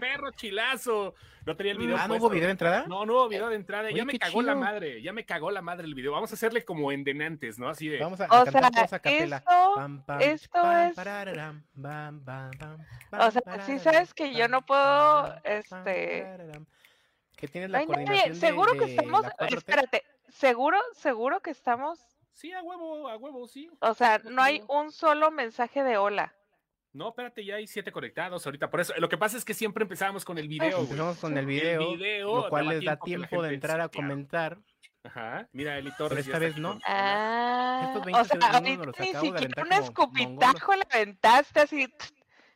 perro chilazo. No tenía el video. Ah, ¿no hubo video de entrada? No, no hubo video de entrada. Oye, ya me cagó la madre. Ya me cagó la madre el video. Vamos a hacerle como en Denantes, ¿no? Así de. Vamos a, O a cantar sea, todos a capela. esto- esto es- parararam, bam, bam, bam, O sea, sí sabes que yo no puedo, este. Que tienes la Ay, nadie, coordinación de, seguro que estamos, la 4T. espérate, seguro, seguro que estamos, Sí, a huevo, a huevo, sí. o sea, No hay un solo mensaje de hola. No, espérate, ya hay siete conectados ahorita. Por eso, lo que pasa es que siempre empezamos con el video. güey. Empezamos con el video, video lo cual les da tiempo de entrar a comentar. Ajá. Mira, Eli Pero esta vez no. Ah, Estos o 20 sea, segundos me ahorita los ni acabo de siquiera aventar un escupitajo le aventaste así,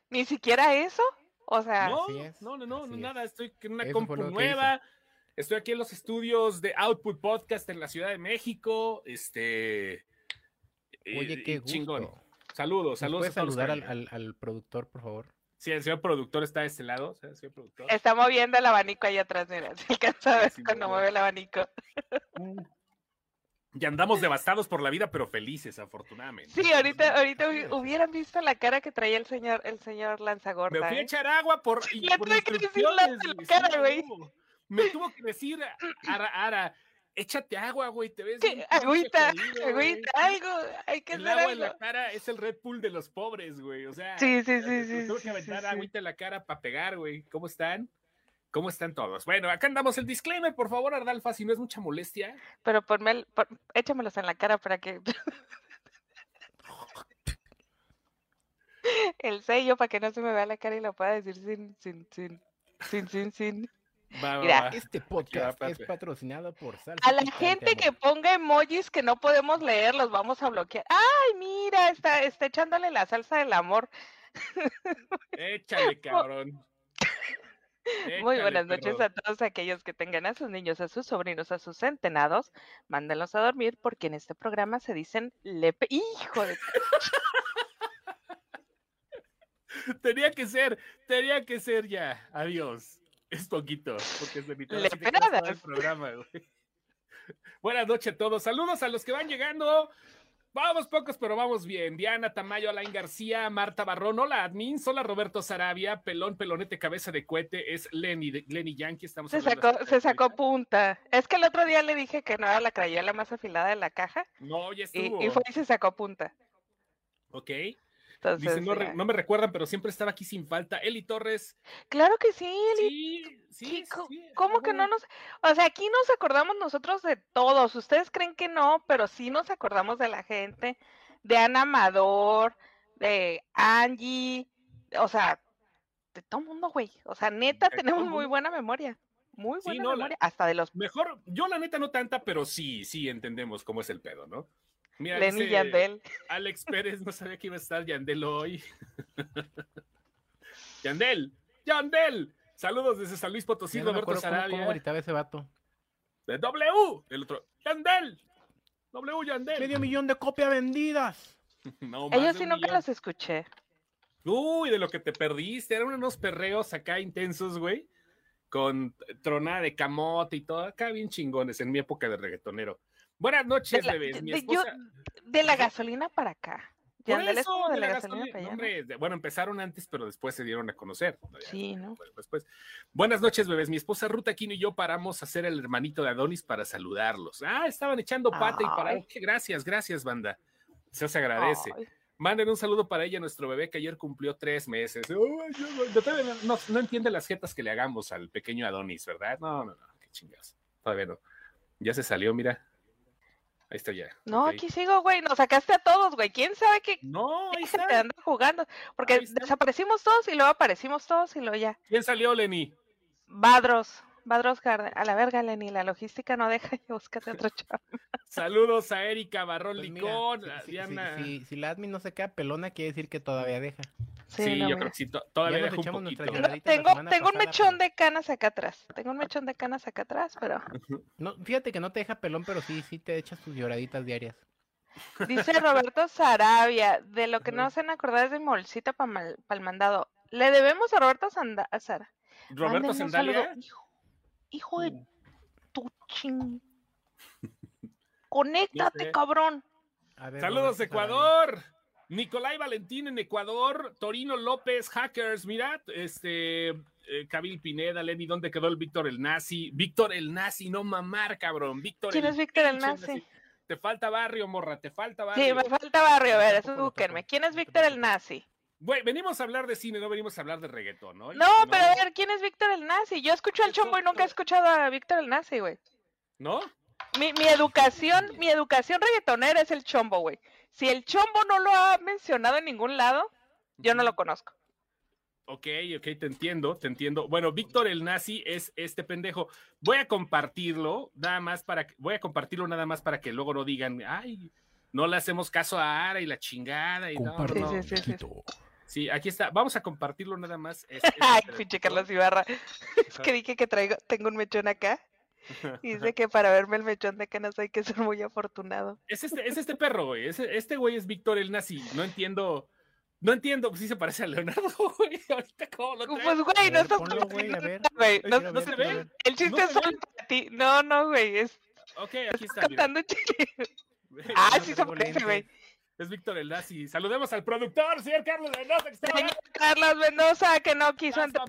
ni siquiera eso, o sea, No, es, no, no, no, nada. Estoy en una Eso compu nueva. Estoy aquí en los estudios de Output Podcast en la Ciudad de México. Este. Oye, eh, qué gusto. chingón. Saludos, ¿Nos saludos. puedes saludar al, al- al productor, por favor? Sí, el señor productor está de este lado. ¿sí? El señor productor. está moviendo el abanico ahí atrás, mira, se alcanza a ver Sí, cuando no, mueve el abanico. Y andamos devastados por la vida, pero felices, afortunadamente. Sí, ahorita, ahorita hubi- hubieran visto la cara que traía el señor, el señor Me Lanzagorta. fui a ¿eh? echar agua por, y Le por tuve que decir la- cara, güey. Me tuvo que decir, Ara, Ara, échate agua, güey, te ves Agüita, jodido, agüita, algo, hay que El hacer agua en la cara es el Red Bull de los pobres, güey. O sea, Sí, sí, sí, me sí, sí, que aventar sí, sí. agüita en la cara para pegar, güey. ¿Cómo están? ¿Cómo están todos? Bueno, acá andamos el disclaimer, por favor, Ardalfa, si no es mucha molestia. Pero ponme, el- pon- échamelos en la cara para que... el sello para que no se me vea la cara y lo pueda decir sin, sin, sin, sin, sin, sin. Va, va, Mira, va. Este podcast es patrocinado por Salsa A la gente que ponga emojis que no podemos leer, los vamos a bloquear. Ay, mira, está, está echándole la salsa del amor. Échale, cabrón. Muy Échale, buenas noches perro. a todos aquellos que tengan a sus niños, a sus sobrinos, a sus centenados. Mándenlos a dormir porque en este programa se dicen lepe. ¡Hijo de Tenía que ser, tenía que ser ya. Adiós. Es poquito, porque es de mi Le así te quedas todo el pegadas. programa, güey. Buenas noches a todos. Saludos a los que van llegando. Vamos pocos, pero vamos bien. Diana Tamayo, Alain García, Marta Barrón, hola admin, hola Roberto Sarabia, Pelón, Pelonete, Cabeza de Cohete, es Lenny, de- Lenny Yankee, estamos Se sacó, se sacó punta. Es que el otro día le dije que no era la crayola más afilada de la caja No, ya y, estuvo. y fue y se sacó punta. Ok. Entonces, Dice, no, re- ya. no me recuerdan, pero siempre estaba aquí sin falta. Eli Torres. Claro que sí, Eli. Sí, sí, Sí, co- sí, ¿Cómo que no nos.? O sea, aquí nos acordamos nosotros de todos. Ustedes creen que no, pero sí nos acordamos de la gente, de Ana Amador, de Angie, o sea, de todo mundo, güey. O sea, neta, De tenemos muy buena memoria. Muy buena no, la- memoria. Hasta de los Mejor, yo la neta no tanta, pero sí, sí entendemos cómo es el pedo, ¿no? Mira, Lenny dice Yandel. Alex Pérez, no sabía que iba a estar Yandel hoy. Yandel, Yandel. Saludos desde San Luis Potosí, no Roberto acuerdo cómo, Sarabia. gritaba ese vato. De W, el otro, Yandel. W Yandel. Medio millón de copias vendidas. No, más Ellos sí un nunca millón. los escuché. Uy, de lo que te perdiste. Eran unos perreos acá intensos, güey. Con tronada de camote y todo. Acá bien chingones en mi época de reggaetonero. Buenas De noches, la, bebés. Mi yo- esposa. de la gasolina para acá. Por Yandel es eso, como de de la la gasolina gasolina- para allá. bueno, empezaron antes, pero después se dieron a conocer. Ya, Sí, ¿no? después. Buenas noches, bebés. Mi esposa Ruta Aquino y yo paramos a hacer el hermanito de Adonis para saludarlos. Ah, estaban echando pata y para. Ay. Qué Gracias, gracias, banda. Se os agradece. Ay, Manden un saludo para ella, nuestro bebé que ayer cumplió tres meses. Yo no- no entiende las jetas que le hagamos al pequeño Adonis, ¿verdad? No, no, no, qué chingados. Todavía no. Ya se salió, mira. Ahí está ya. No, aquí sigo, güey. Nos sacaste a todos, güey. ¿Quién sabe qué No, ahí gente está. anda jugando? Porque desaparecimos todos y luego aparecimos todos y luego ya. ¿Quién salió, Lenny? Badros, Badros Garden. A la verga, Lenny, la logística no deja. ya Búscate otro chavo. Saludos a Erika Barrón Pues mira, Licón, si- a si, si- la admin no se queda pelona, quiere decir que todavía deja. Sí, Sí, no, yo mira. creo que sí, to- todavía deja un poquito. Tengo, un mechón pero- de canas acá atrás. Tengo un mechón de canas acá atrás, pero No, fíjate que no te deja pelón, pero sí, sí te echas tus lloraditas diarias. dice Roberto Sarabia, de lo que no se han acordado es de mi bolsita para el mandado. Le debemos a Roberto Sanda a Sara. Roberto. Hijo, hijo de tu ching. Conéctate, cabrón. A ver, Saludos. Ecuador. Nicolai Valentín en Ecuador, Torino López, Hackers, mira, este, eh, Kabil Pineda, Lenny, ¿dónde quedó el Víctor el Nazi? Víctor el Nazi, no mamar, cabrón. Víctor ¿Quién es Víctor el Nazi? Te falta barrio, morra, te falta barrio. Sí, me falta barrio, a ver, eso búsquenme. ¿Quién es Víctor el. Nazi? Güey, venimos a hablar de cine, no venimos a hablar de reggaetón, ¿no? No, pero a ver, ¿quién es Víctor el Nazi? Yo escucho al chombo y nunca he escuchado a Víctor el Nazi, güey. ¿No? Mi, mi educación, mi educación reggaetonera es el chombo, güey. Si el chombo no lo ha mencionado en ningún lado, yo no lo conozco. Ok, ok, te entiendo, te entiendo. Bueno, Víctor el nazi es este pendejo. Voy a compartirlo, nada más para que, voy a compartirlo nada más para que luego no digan, ay, no le hacemos caso a Ara y la chingada y no, no. Sí, sí, sí, sí. aquí está. Vamos a compartirlo nada más. Es- es Ay, pinche Carlos Ibarra. Es que dije que traigo, tengo un mechón acá. Y dice que para verme el mechón de canas hay que ser muy afortunado. Es este, es este perro, güey. Es- este güey es Víctor el nazi. No entiendo. No entiendo, pues sí se parece a Leonardo, güey. Ahorita cómo lo trae. Pues, güey, no estás ponlo, güey, a ver. güey, no- se ve. el chiste no es solo para ti. No, no, güey, es Ok, aquí está. contando. Güey, Ah, no, sí se parece, güey. Es Víctor el nazi. Saludemos al productor, señor Carlos Mendoza, que está Señor Carlos Mendoza, que no quiso entrar.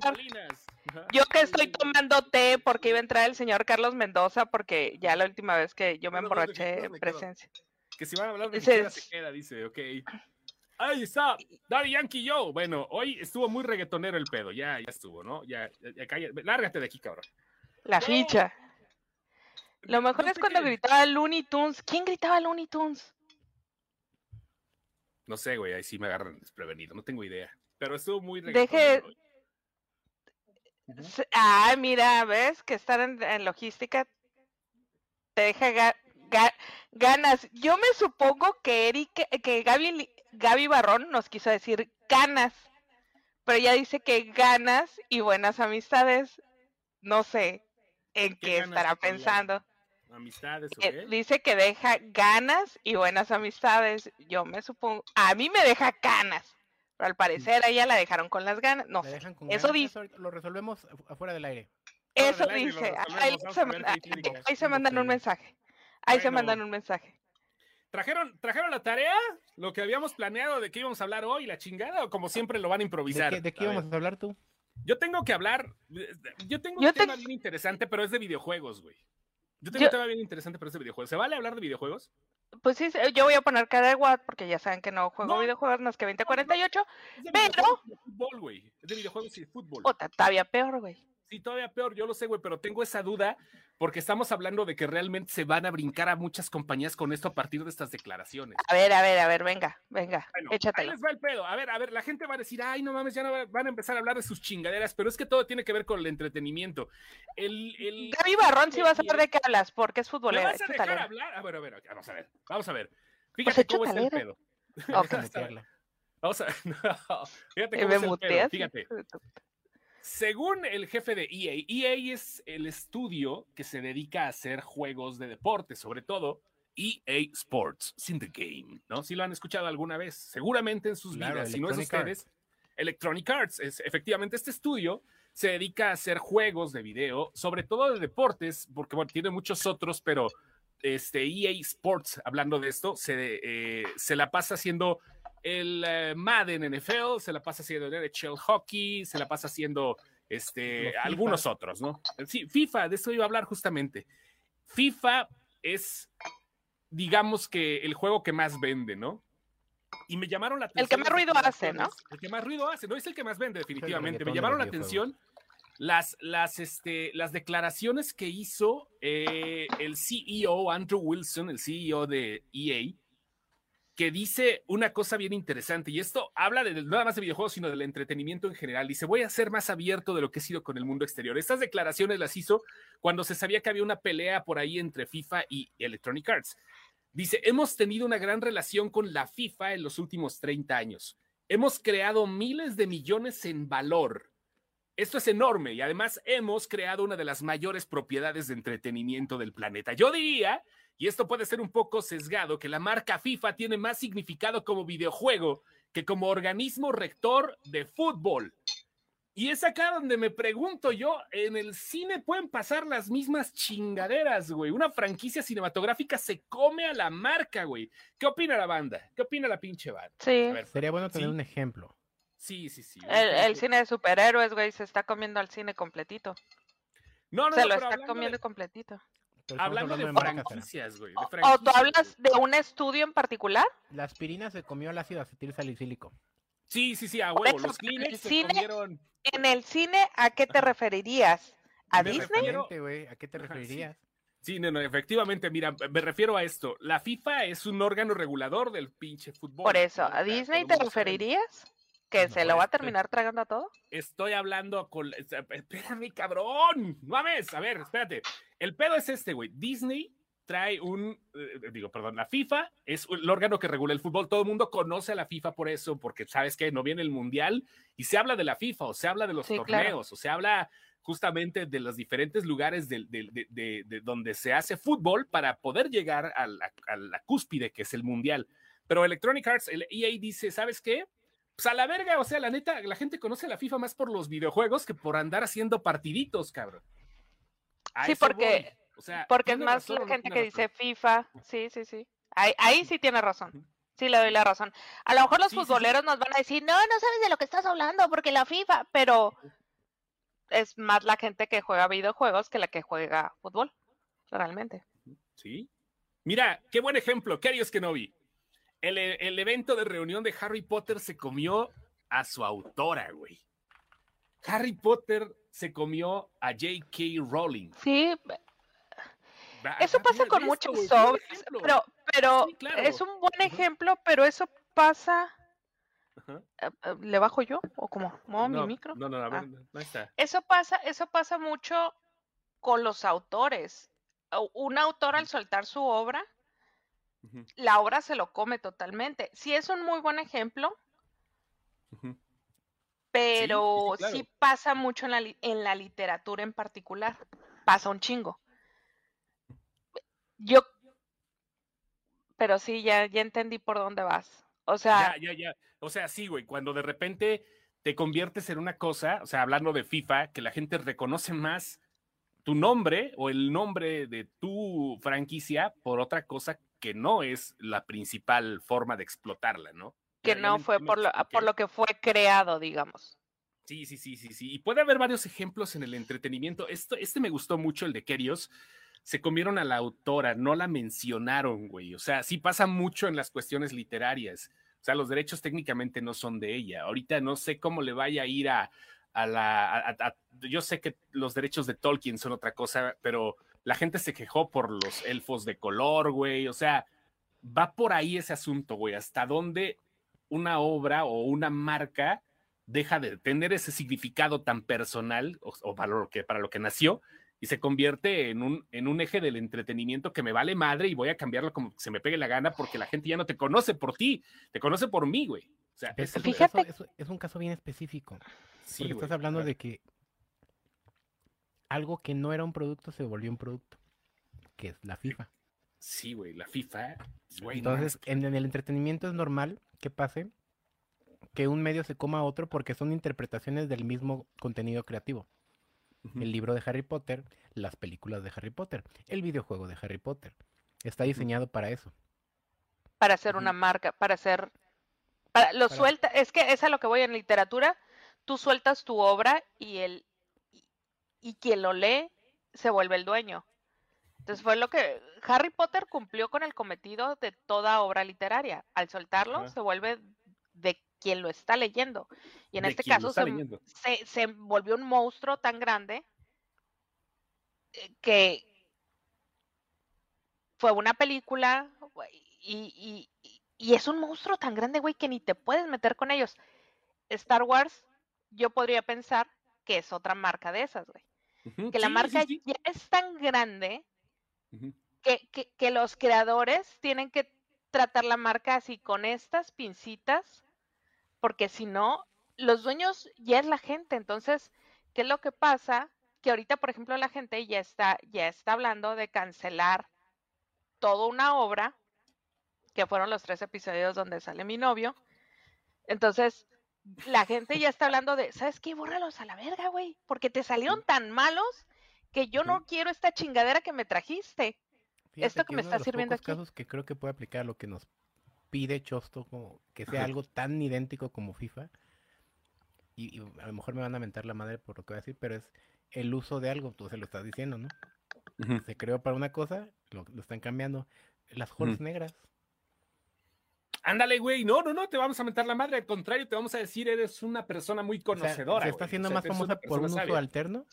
Yo que estoy tomando té porque iba a entrar el señor Carlos Mendoza, porque ya la última vez que yo me Bueno, ¿dónde emborraché en presencia. Que si van a hablar de se queda, dice, ok. Ahí está, Daddy Yankee Joe. Bueno, hoy estuvo muy reggaetonero el pedo, ya, ya estuvo, ¿no? Ya, ya, calla- lárgate de aquí, cabrón. La No. ficha. Lo mejor No es cuando gritaba Looney Tunes. ¿Quién gritaba Looney Tunes? No sé, güey, ahí sí me agarran desprevenido, no tengo idea. Pero estuvo muy Deje- Ah, mira, ¿ves? Que estar en, en logística te deja ga- ga- ganas. Yo me supongo que Eric, que Gaby, Gaby Barrón nos quiso decir ganas, pero ella dice que ganas y buenas amistades. No sé en ¿Qué estará pensando. Amistades, ¿o Eh, qué? Dice que deja ganas y buenas amistades. Yo me supongo, a mí me deja ganas, pero al parecer a ella la dejaron con las ganas. No sé. Eso ganas, dice. Lo resolvemos afu- afuera del aire. Eso del aire lo dice. Ahí, se, manda- ahí mandan un mensaje. Ahí se mandan un mensaje. ¿Trajeron, ¿Trajeron la tarea? ¿Lo que habíamos planeado de qué íbamos a hablar hoy, la chingada? ¿O como siempre lo van a ¿De improvisar? qué, de qué A ver. íbamos a hablar tú? Yo tengo que hablar. Yo tengo Yo un te- tema bien interesante, pero es de videojuegos, güey. Yo tengo Yo- un tema bien interesante, pero es de videojuegos. ¿Se vale hablar de videojuegos? Pues sí, yo voy a poner cara de Watt porque ya saben que no juego No. videojuegos más que 2048. Es de Pero- y de fútbol, güey. Es de videojuegos y de fútbol. O todavía peor, güey. Sí, todavía peor, yo lo sé, güey, pero tengo esa duda porque estamos hablando de que realmente se van a brincar a muchas compañías con esto a partir de estas declaraciones. A ver, a ver, a ver, venga, venga, Bueno, ahí échatelo. les va el pedo. A ver, a ver, la gente va a decir, ay, no mames, ya no va- van a empezar a hablar de sus chingaderas, pero es que todo tiene que ver con el entretenimiento. El, el... Gaby Barrón sí va a saber el- de qué hablas porque es ¿Me futbolera. vas a dejar hablar? A ver, a ver, vamos a ver, vamos a ver. Pues Fíjate cómo es el pedo. Ok. Vamos a a no, fíjate cómo me es el pedo. Fíjate. Según el jefe de EA, EA es el estudio que se dedica a hacer juegos de deporte, sobre todo EA Sports, in the game, ¿no? Si lo han escuchado alguna vez, seguramente en sus Claro, vidas, si no es ustedes, Electronic Arts, es, efectivamente este estudio se dedica a hacer juegos de video, sobre todo de deportes, porque bueno, tiene muchos otros, pero este EA Sports, hablando de esto, se, eh, se la pasa haciendo el eh, Madden NFL, se la pasa haciendo el NHL Hockey, se la pasa haciendo este, algunos otros, ¿no? Sí, FIFA, de eso iba a hablar justamente. FIFA es, digamos que el juego que más vende, ¿no? Y me llamaron la atención. El que más las ruido hace, declaraciones. El que más ruido hace, no es el que más vende, definitivamente. Me llamaron la atención las, las, este, las declaraciones que hizo eh, el CEO, Andrew Wilson, el CEO de EA, que dice una cosa bien interesante, y esto habla de, nada más de videojuegos, sino del entretenimiento en general. Dice, voy a ser más abierto de lo que he sido con el mundo exterior. Estas declaraciones las hizo cuando se sabía que había una pelea por ahí entre FIFA y Electronic Arts. Dice, hemos tenido una gran relación con la FIFA en los últimos 30 años. Hemos creado miles de millones en valor. Esto es enorme y además hemos creado una de las mayores propiedades de entretenimiento del planeta. Yo diría, y esto puede ser un poco sesgado, que la marca FIFA tiene más significado como videojuego que como organismo rector de fútbol. Y es acá donde me pregunto yo, en el cine pueden pasar las mismas chingaderas, güey. Una franquicia cinematográfica se come a la marca, güey. ¿Qué opina la banda? ¿Qué opina la pinche banda? Sí. A ver, Sería bueno tener Sí. un ejemplo. Sí, sí, sí. El, el cine de superhéroes, güey, se está comiendo al cine completito. No, no, se no, lo está comiendo de- completito. Hablando de franquicias, güey. O, o tú hablas de un estudio en particular. La aspirina se comió el ácido acetil salicílico. Sí, sí, sí, a huevo. eso, Los Kleenex se cine- comieron. En el cine, ¿a qué te referirías? ¿A Me Disney? refiero-. ¿A qué te Ajá, sí. referirías? Sí, no, no, efectivamente, mira, me refiero a esto. La FIFA es un órgano regulador del pinche fútbol. Por eso. ¿a Disney te referirías? ¿Que No, se lo va a este- terminar tragando a todo? Estoy hablando con. Espérame, cabrón. No mames. A ver, espérate. El pedo es este, güey. Disney trae un. eh, digo, perdón, la FIFA es el órgano que regula el fútbol. Todo el mundo conoce a la FIFA por eso, porque sabes que no viene el mundial y se habla de la FIFA, o se habla de los Sí, torneos, claro. o se habla justamente de los diferentes lugares de donde se hace fútbol para poder llegar a la, a la cúspide que es el mundial. Pero Electronic Arts, el EA dice, ¿sabes qué? Pues a la verga, o sea, la neta, la gente conoce a la FIFA más por los videojuegos que por andar haciendo partiditos, cabrón. A Sí, porque-. O sea, Porque es ¿tiene más razón la no gente que razón? dice FIFA. Sí, sí, sí. Ahí, ahí sí tiene razón. Sí, le doy la razón. A lo mejor los Sí, futboleros nos van a decir, no, no sabes de lo que estás hablando, porque la FIFA, pero es más la gente que juega videojuegos que la que juega fútbol, realmente. Sí. Mira, qué buen ejemplo. Karios Kenobi. El, el evento de reunión de Harry Potter se comió a su autora, güey. Harry Potter se comió a J.K. Rowling. Sí, eso va, pasa con obras, ejemplo. pero, pero Sí, claro. es un buen ejemplo, pero eso pasa... Ajá. eh, eh, ¿Le bajo yo o cómo? ¿Muevo no, mi micro? No, no, a ver, Ah. no, no está. Eso pasa, eso pasa mucho con los autores. Au- Un autor al soltar su obra, La obra se lo come totalmente. Sí es un muy buen ejemplo, pero sí, claro. pasa mucho en la, li- en la literatura en particular. Pasa un chingo. Yo, pero sí, ya, ya entendí por dónde vas. O sea, Ya, ya, ya. O sea, sí, güey, cuando de repente te conviertes en una cosa, o sea, hablando de FIFA, que la gente reconoce más tu nombre o el nombre de tu franquicia por otra cosa que no es la principal forma de explotarla, ¿no? que no fue por lo, expliqué. por lo que fue creado, digamos. Sí, sí, sí, sí, sí. Y puede haber varios ejemplos en el entretenimiento. Esto, este me gustó mucho, el de Kerios. Se comieron a la autora, no la mencionaron, güey. O sea, sí pasa mucho en las cuestiones literarias. O sea, los derechos técnicamente no son de ella. Ahorita no sé cómo le vaya a ir a, a la... a- yo sé que los derechos de Tolkien son otra cosa, pero la gente se quejó por los elfos de color, güey. O sea, va por ahí ese asunto, güey. Hasta dónde una obra o una marca deja de tener ese significado tan personal o, lo que, para lo que nació y se convierte en un, en un eje del entretenimiento que me vale madre y voy a cambiarlo como se me pegue la gana porque la gente ya no te conoce por ti, te conoce por mí, güey. O sea, Es, es un Fíjate- caso, es- es un caso bien específico. sí, porque güey, estás hablando de que algo que no era un producto se volvió un producto, que es la FIFA. Sí, güey, la FIFA, güey, Entonces, en, en el entretenimiento es normal que pase que un medio se coma a otro porque son interpretaciones del mismo contenido creativo. El libro de Harry Potter, las películas de Harry Potter, el videojuego de Harry Potter. Está diseñado para eso. para hacer una marca, para hacer, para, lo Para- suelta, es que es a lo que voy en literatura, tú sueltas tu obra y el, y quien lo lee se vuelve el dueño. Entonces fue lo que Harry Potter cumplió con el cometido de toda obra literaria. Al soltarlo Ajá. se vuelve de quien lo está leyendo. Y en este caso se, se, se volvió un monstruo tan grande eh, que fue una película y- y- y es un monstruo tan grande, güey, que ni te puedes meter con ellos. Star Wars, yo podría pensar que es otra marca de esas, güey. Que la sí, marca sí. ya es tan grande que- que los creadores tienen que tratar la marca así con estas pincitas, porque si no, los dueños ya es la gente. Entonces, ¿qué es lo que pasa? Que ahorita, por ejemplo, la gente ya está, ya está hablando de cancelar toda una obra, que fueron los tres episodios donde sale mi novio. Entonces, la gente ya está hablando de, ¿sabes qué? Bórralos a la verga, güey, porque te salieron tan malos que yo no quiero esta chingadera que me trajiste. Fíjate Esto que me está sirviendo aquí. casos que creo que puede aplicar lo que nos pide Chosto, como que sea Ajá. algo tan idéntico como FIFA, y, y a lo mejor me van a mentar la madre por lo que voy a decir, pero es el uso de algo, tú se lo estás diciendo, ¿no? Se creó para una cosa, lo, lo están cambiando. Las holes negras. Ándale, güey. No, no, no, te vamos a mentar la madre. Al contrario, te vamos a decir, eres una persona muy O sea, conocedora. se está haciendo O sea, más famosa por un uso sabia. alterno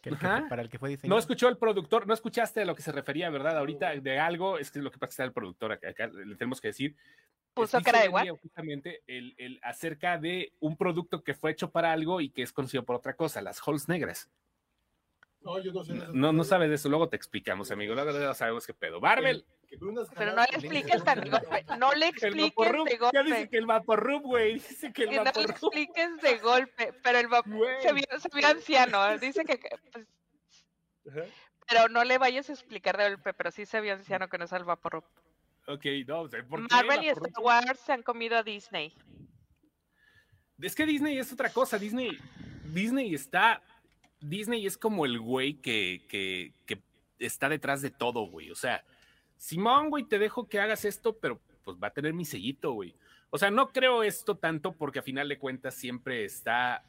que el que para el que fue No diseñado. escuchó el productor, no escuchaste a lo que se refería, ¿verdad? Ahorita de algo, es que lo que pasa es que está el productor acá, acá le tenemos que decir. Puso cara de what? Justamente el, el acerca de un producto que fue hecho para algo y que es conocido por otra cosa, las holes negras. No, yo no sé. de eso. No, no sabes de eso, luego te explicamos, amigo. Luego ya sabemos qué pedo. Barbel, Pero no le que expliques tan de golpe. No le expliques de Ya golpe. dice que el vaporrub, güey. Dice que el Que no le expliques de golpe. Pero el vapor Güey. se vio, se vio anciano. Dice que. pues, pero no le vayas a explicar de golpe. Pero sí se vio anciano que no es el vapor. Ok, no, o sea, ¿por qué Marvel y? Star Wars se han comido a Disney. Es que Disney es otra cosa. Disney, Disney está. Disney es como el güey que, que, que está detrás de todo, güey. O sea, Simón, güey, te dejo que hagas esto, pero pues va a tener mi sellito, güey. O sea, no creo esto tanto porque a final de cuentas siempre está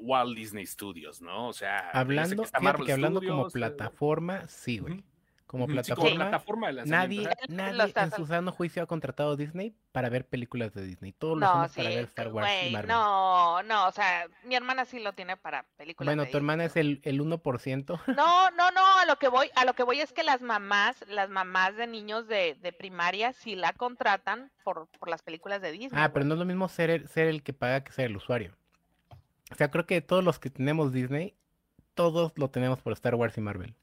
Walt Disney Studios, ¿no? O sea, Hablando, está Marvel que hablando como Studios, plataforma, sí, güey. Como sí, plataforma, como plataforma de nadie, nadie en su sano juicio ha contratado a Disney para ver películas de Disney. Todos lo No, hacemos sí. para ver Star Wars y Marvel. no, no. O sea, mi hermana sí lo tiene para películas. bueno, de tu hermana es el, el 1%. No, no, no, a lo que voy, a lo que voy es que las mamás, las mamás de niños de, de primaria sí la contratan por, por las películas de Disney. Ah, pero no es lo mismo ser el, ser el que paga que ser el usuario. O sea, creo que todos los que tenemos Disney, todos lo tenemos por Star Wars y Marvel.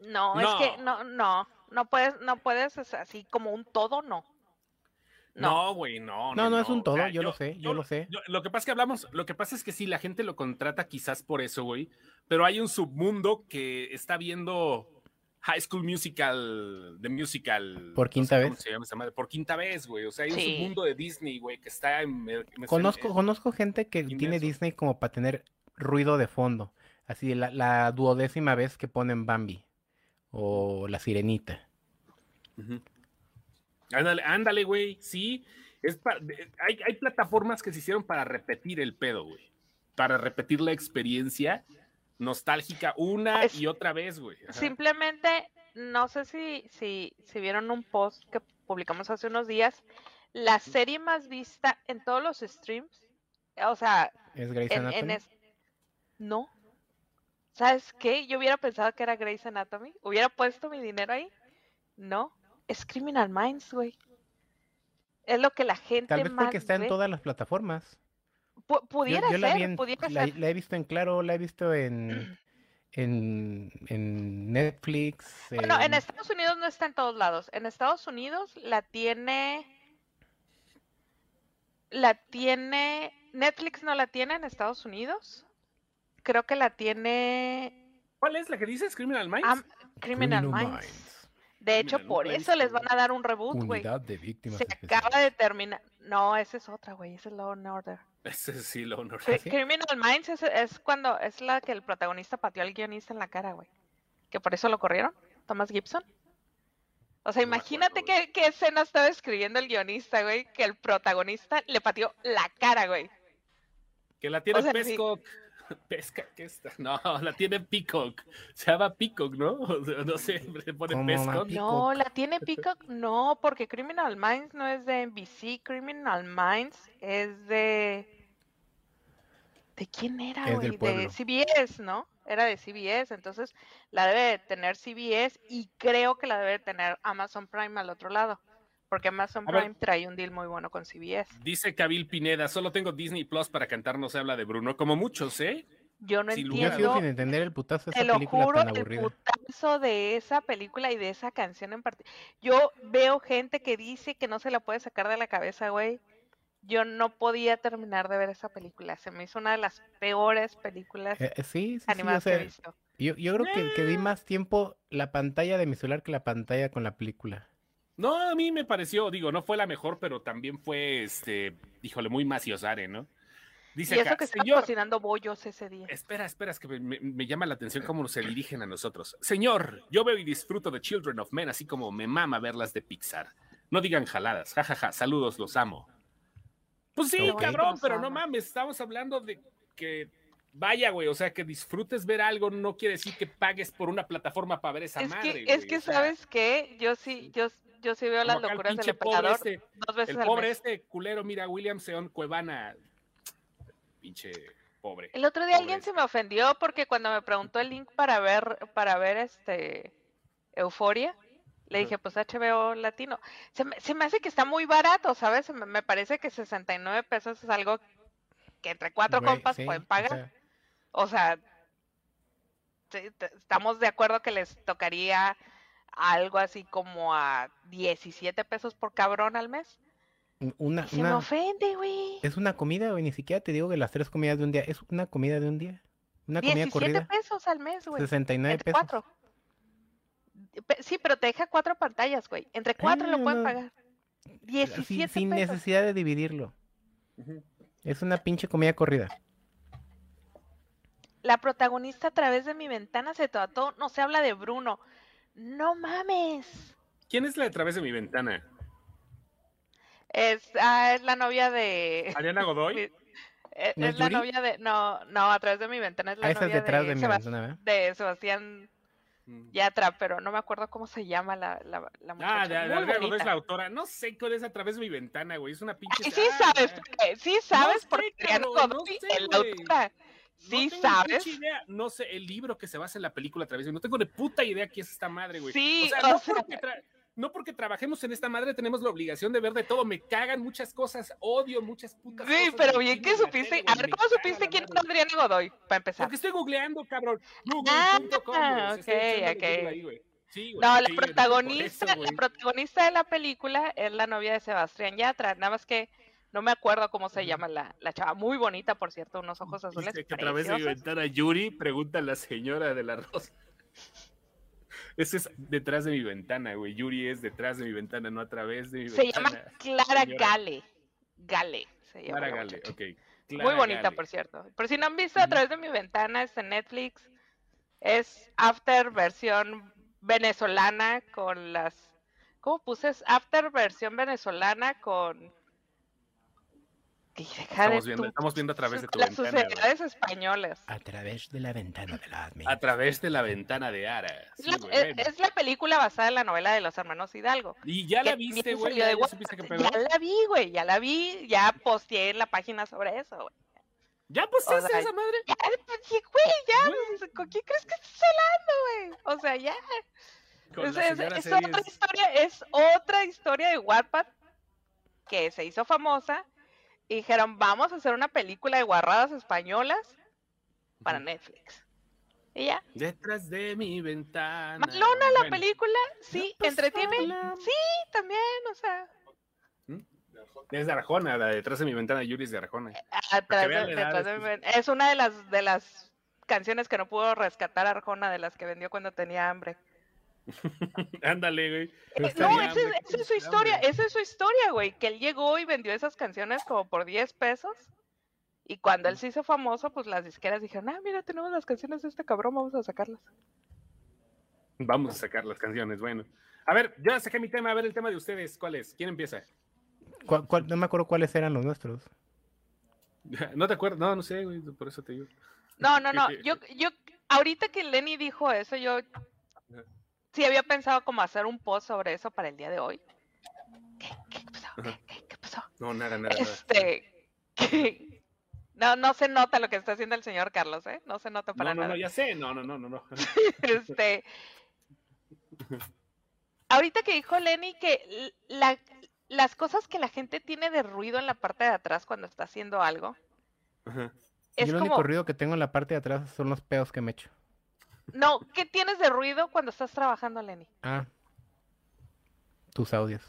No, es que No. no, no, no puedes, no puedes, es así como un todo, no. No, No, güey, no. No, no es un o todo, sea, yo lo sé, yo lo sé. yo- lo que pasa es que hablamos, lo que pasa es que sí, la gente lo contrata quizás por eso, güey. Pero hay un submundo que está viendo High School Musical, The Musical. ¿Por no quinta sé cómo vez? se llama esa madre, Por quinta vez, güey. O sea, hay un submundo de Disney, güey, que está en. me- me- Conozco, en- conozco gente que tiene. Disney como para tener ruido de fondo. Así, la, la duodécima vez que ponen Bambi o La Sirenita. Ándale, ándale, güey. Sí. Es pa- hay, hay plataformas que se hicieron para repetir el pedo, güey. Para repetir la experiencia nostálgica una Es- y otra vez, güey. Ajá. Simplemente, no sé si, si, si vieron un post que publicamos hace unos días, la serie más vista en todos los streams, o sea, ¿Es Grey's en, en es- no. ¿Sabes qué? Yo hubiera pensado que era Grey's Anatomy. ¿Hubiera puesto mi dinero ahí? No. Es Criminal Minds, güey. Es lo que la gente Tal vez más porque está en ve. todas las plataformas. Pu- Yo, pudiera yo la ser, vi en- pudiera la, ser. la he visto en Claro, la he visto en, en, en Netflix. Bueno, en en- Estados Unidos no está en todos lados. En Estados Unidos la tiene. La tiene. Netflix no la tiene en Estados Unidos. Creo que la tiene. ¿Cuál es la que dices? Criminal Minds. Am- Criminal, Criminal Minds. Minds, De hecho, Criminal, por eso les van a dar un reboot, güey. Unidad de Víctimas Se Especiales. acaba de terminar. No, esa es otra, güey. Esa es Law and Order. Ese sí lo honor. Cri- sí? Criminal Minds es, es cuando es la que el protagonista pateó al guionista en la cara, güey. Que por eso lo corrieron, Thomas Gibson. O sea, No imagínate acuerdo, qué, qué escena estaba escribiendo el guionista, güey, que el protagonista le pateó la cara, güey. Que la tiene O sea, sí. Pesca, ¿qué está? No, la tiene Peacock. Se llama Peacock, ¿no? O sea, no sé, le pone ¿Cómo, Pescock. Mapi? No, Peacock. la tiene Peacock, no, porque Criminal Minds no es de NBC, Criminal Minds es de... ¿De quién era, güey? De. CBS, ¿no? Era de CBS, entonces la debe de tener CBS y creo que la debe de tener Amazon Prime al otro lado, porque Amazon A ver. Prime trae un deal muy bueno con CBS. Dice Kabil Pineda, solo tengo Disney Plus para cantar No se habla de Bruno, como muchos, ¿eh? Yo no Sin Yo sigo entiendo, sin entender el putazo de te esa lo película juro, tan el aburrida. putazo de esa película y de esa canción en particular. Yo veo gente que dice que no se la puede sacar de la cabeza, güey. Yo no podía terminar de ver esa película. Se me hizo una de las peores películas Eh, eh, sí, sí, sí, o animadas que he visto. yo, yo creo que, que Eh. vi más tiempo la pantalla de mi celular que la pantalla con la película. No, a mí me pareció, digo, no fue la mejor, pero también fue, este, híjole, muy maciosare, ¿no? Dice Y eso acá, que estaba señor, cocinando bollos ese día. espera, espera, es que me, llama la atención cómo se dirigen a nosotros. Señor, yo veo y disfruto de Children of Men, así como me mama verlas de Pixar. No digan jaladas, jajaja, saludos, los amo. Pues sí, cabrón, pero no mames, estamos hablando de que vaya, güey, o sea, que disfrutes ver algo no quiere decir que pagues por una plataforma para ver esa Es madre. que, güey, es que o sea, ¿sabes qué? Yo sí, yo, yo sí veo las locuras del pinche pobre emperador este, dos veces el al pobre mes. este culero, mira, William Seon Cuevana, pinche pobre. El otro día pobre alguien este. se me ofendió porque cuando me preguntó el link para ver, para ver este Euforia, le dije, pues HBO Latino. Se me, se me hace que está muy barato, ¿sabes? Se Me, me parece que 69 pesos es algo que entre cuatro compas sí, pueden o pagar. sea, O sea, estamos de acuerdo que les tocaría algo así como a 17 pesos por cabrón al mes. una, se me una, ofende, güey. es una comida, güey, ni siquiera te digo que las tres comidas de un día, es una comida de un día. Una comida 17 corrida, pesos al mes, güey. 69 Entre pesos. cuatro. Sí, pero te deja cuatro pantallas, güey. Entre cuatro lo pueden pagar. Sin, 17 sin pesos. necesidad de dividirlo. Es una pinche comida corrida. La protagonista a través de mi ventana se trató, no se habla de Bruno. No mames. ¿Quién es la de través de mi ventana? Es, ah, es la novia de. Ariana Godoy. mi- eh, ¿No es es la novia de. No, no, a través de mi ventana es la Ah, esa es novia detrás de, de mi ventana, ¿verdad? de Sebastián Mm. Yatra, pero no me acuerdo cómo se llama la, la, la muchacha. Ah, de, de Muy Ariana Godoy bonita. es la autora. No sé cuál es a través de mi ventana, güey. Es una pinche. Ay, sí Ah, sabes, ya. porque, sí sabes sé, porque Ariana cabrón, no Godoy sé, es la güey. autora. Sí sabes. idea. No sé, el libro que se basa en la película a través de. No tengo ni puta idea qué es esta madre, güey. Sí, o sea, o no, sea- porque no porque trabajemos en esta madre tenemos la obligación de ver de todo. Me cagan muchas cosas, odio muchas putas Sí, cosas. pero del bien que supiste. A ver, ¿cómo supiste quién es Adriana Godoy? Para empezar. Porque estoy googleando, cabrón. Ah, Google.com, estoy ok, ok. Sí, güey, No, la sí, protagonista, eso, la protagonista de la película es la novia de Sebastián Yatra. Nada más que no me acuerdo cómo se llama la, la chava. Muy bonita, por cierto, unos ojos azules. Dice que a través de mi ventana, Yuri, pregunta a la señora de la rosa. Ese es detrás de mi ventana, güey. Yuri es detrás de mi ventana, no a través de mi Se llama ventana. Clara señora. Gale. Gale. Se llama Clara la Gale, ok. Muy bonita, Gale. por cierto. Por si no han visto a través de mi ventana, es en Netflix. Es After versión venezolana con las. ¿Cómo puse? Es After versión venezolana con. Estamos viendo, tu- estamos viendo a través de tu las ventana. güey. sociedades españolas. A través de la ventana de la admin. A través de la ventana de Ara. Es Sí, la, güey, es- la película basada en la novela de los hermanos Hidalgo. Y ya la viste, güey. Ya, la vi, güey, ya la vi, ya posteé en la página sobre eso, güey. ¿Ya posteaste sea, esa madre? Ya, güey, ya, ¿con quién crees que estás hablando, güey? O sea, ya. Es, es- otra historia, es otra historia de Wattpad que se hizo famosa y dijeron, vamos a hacer una película de guarradas españolas para Netflix. Y ya. Detrás de mi ventana. Malona la Bueno, película, sí, pues, entretiene. Sí, también, o sea, Es de Arjona, la de detrás de mi ventana, Yuri es de Arjona. atrás de- la edad detrás de mi- es una de las de las canciones que no pudo rescatar Arjona de las que vendió cuando tenía hambre. Ándale, güey. Eh, No, esa es, hambre, esa es su historia, esa es su historia, güey, que él llegó y vendió esas canciones como por 10 pesos. Y cuando él se hizo famoso, pues las disqueras dijeron, ah, mira, tenemos las canciones de este cabrón, vamos a sacarlas. Vamos a sacar las canciones, bueno. A ver, yo ya saqué mi tema, a ver el tema de ustedes, ¿cuál es? ¿Quién empieza? ¿Cuál- cuál- no me acuerdo cuáles eran los nuestros. ¿No te acuerdas? No, no sé, güey, por eso te digo. No, no, no, yo, yo, ahorita que Lenny dijo eso, yo sí había pensado como hacer un post sobre eso para el día de hoy. ¿Qué, qué pasó? ¿Qué, qué- qué pasó? No, nada, nada. nada. Este, que- no, no se nota lo que está haciendo el señor Carlos, ¿eh? No se nota para No, no, nada. no, ya sé, no, no, no, no, no. este ahorita que dijo Lenny que la- las cosas que la gente tiene de ruido en la parte de atrás cuando está haciendo algo Ajá. es Yo el como único ruido que tengo en la parte de atrás son los pedos que me echo. No qué tienes de ruido cuando estás trabajando Lenny Ah. Tus audios.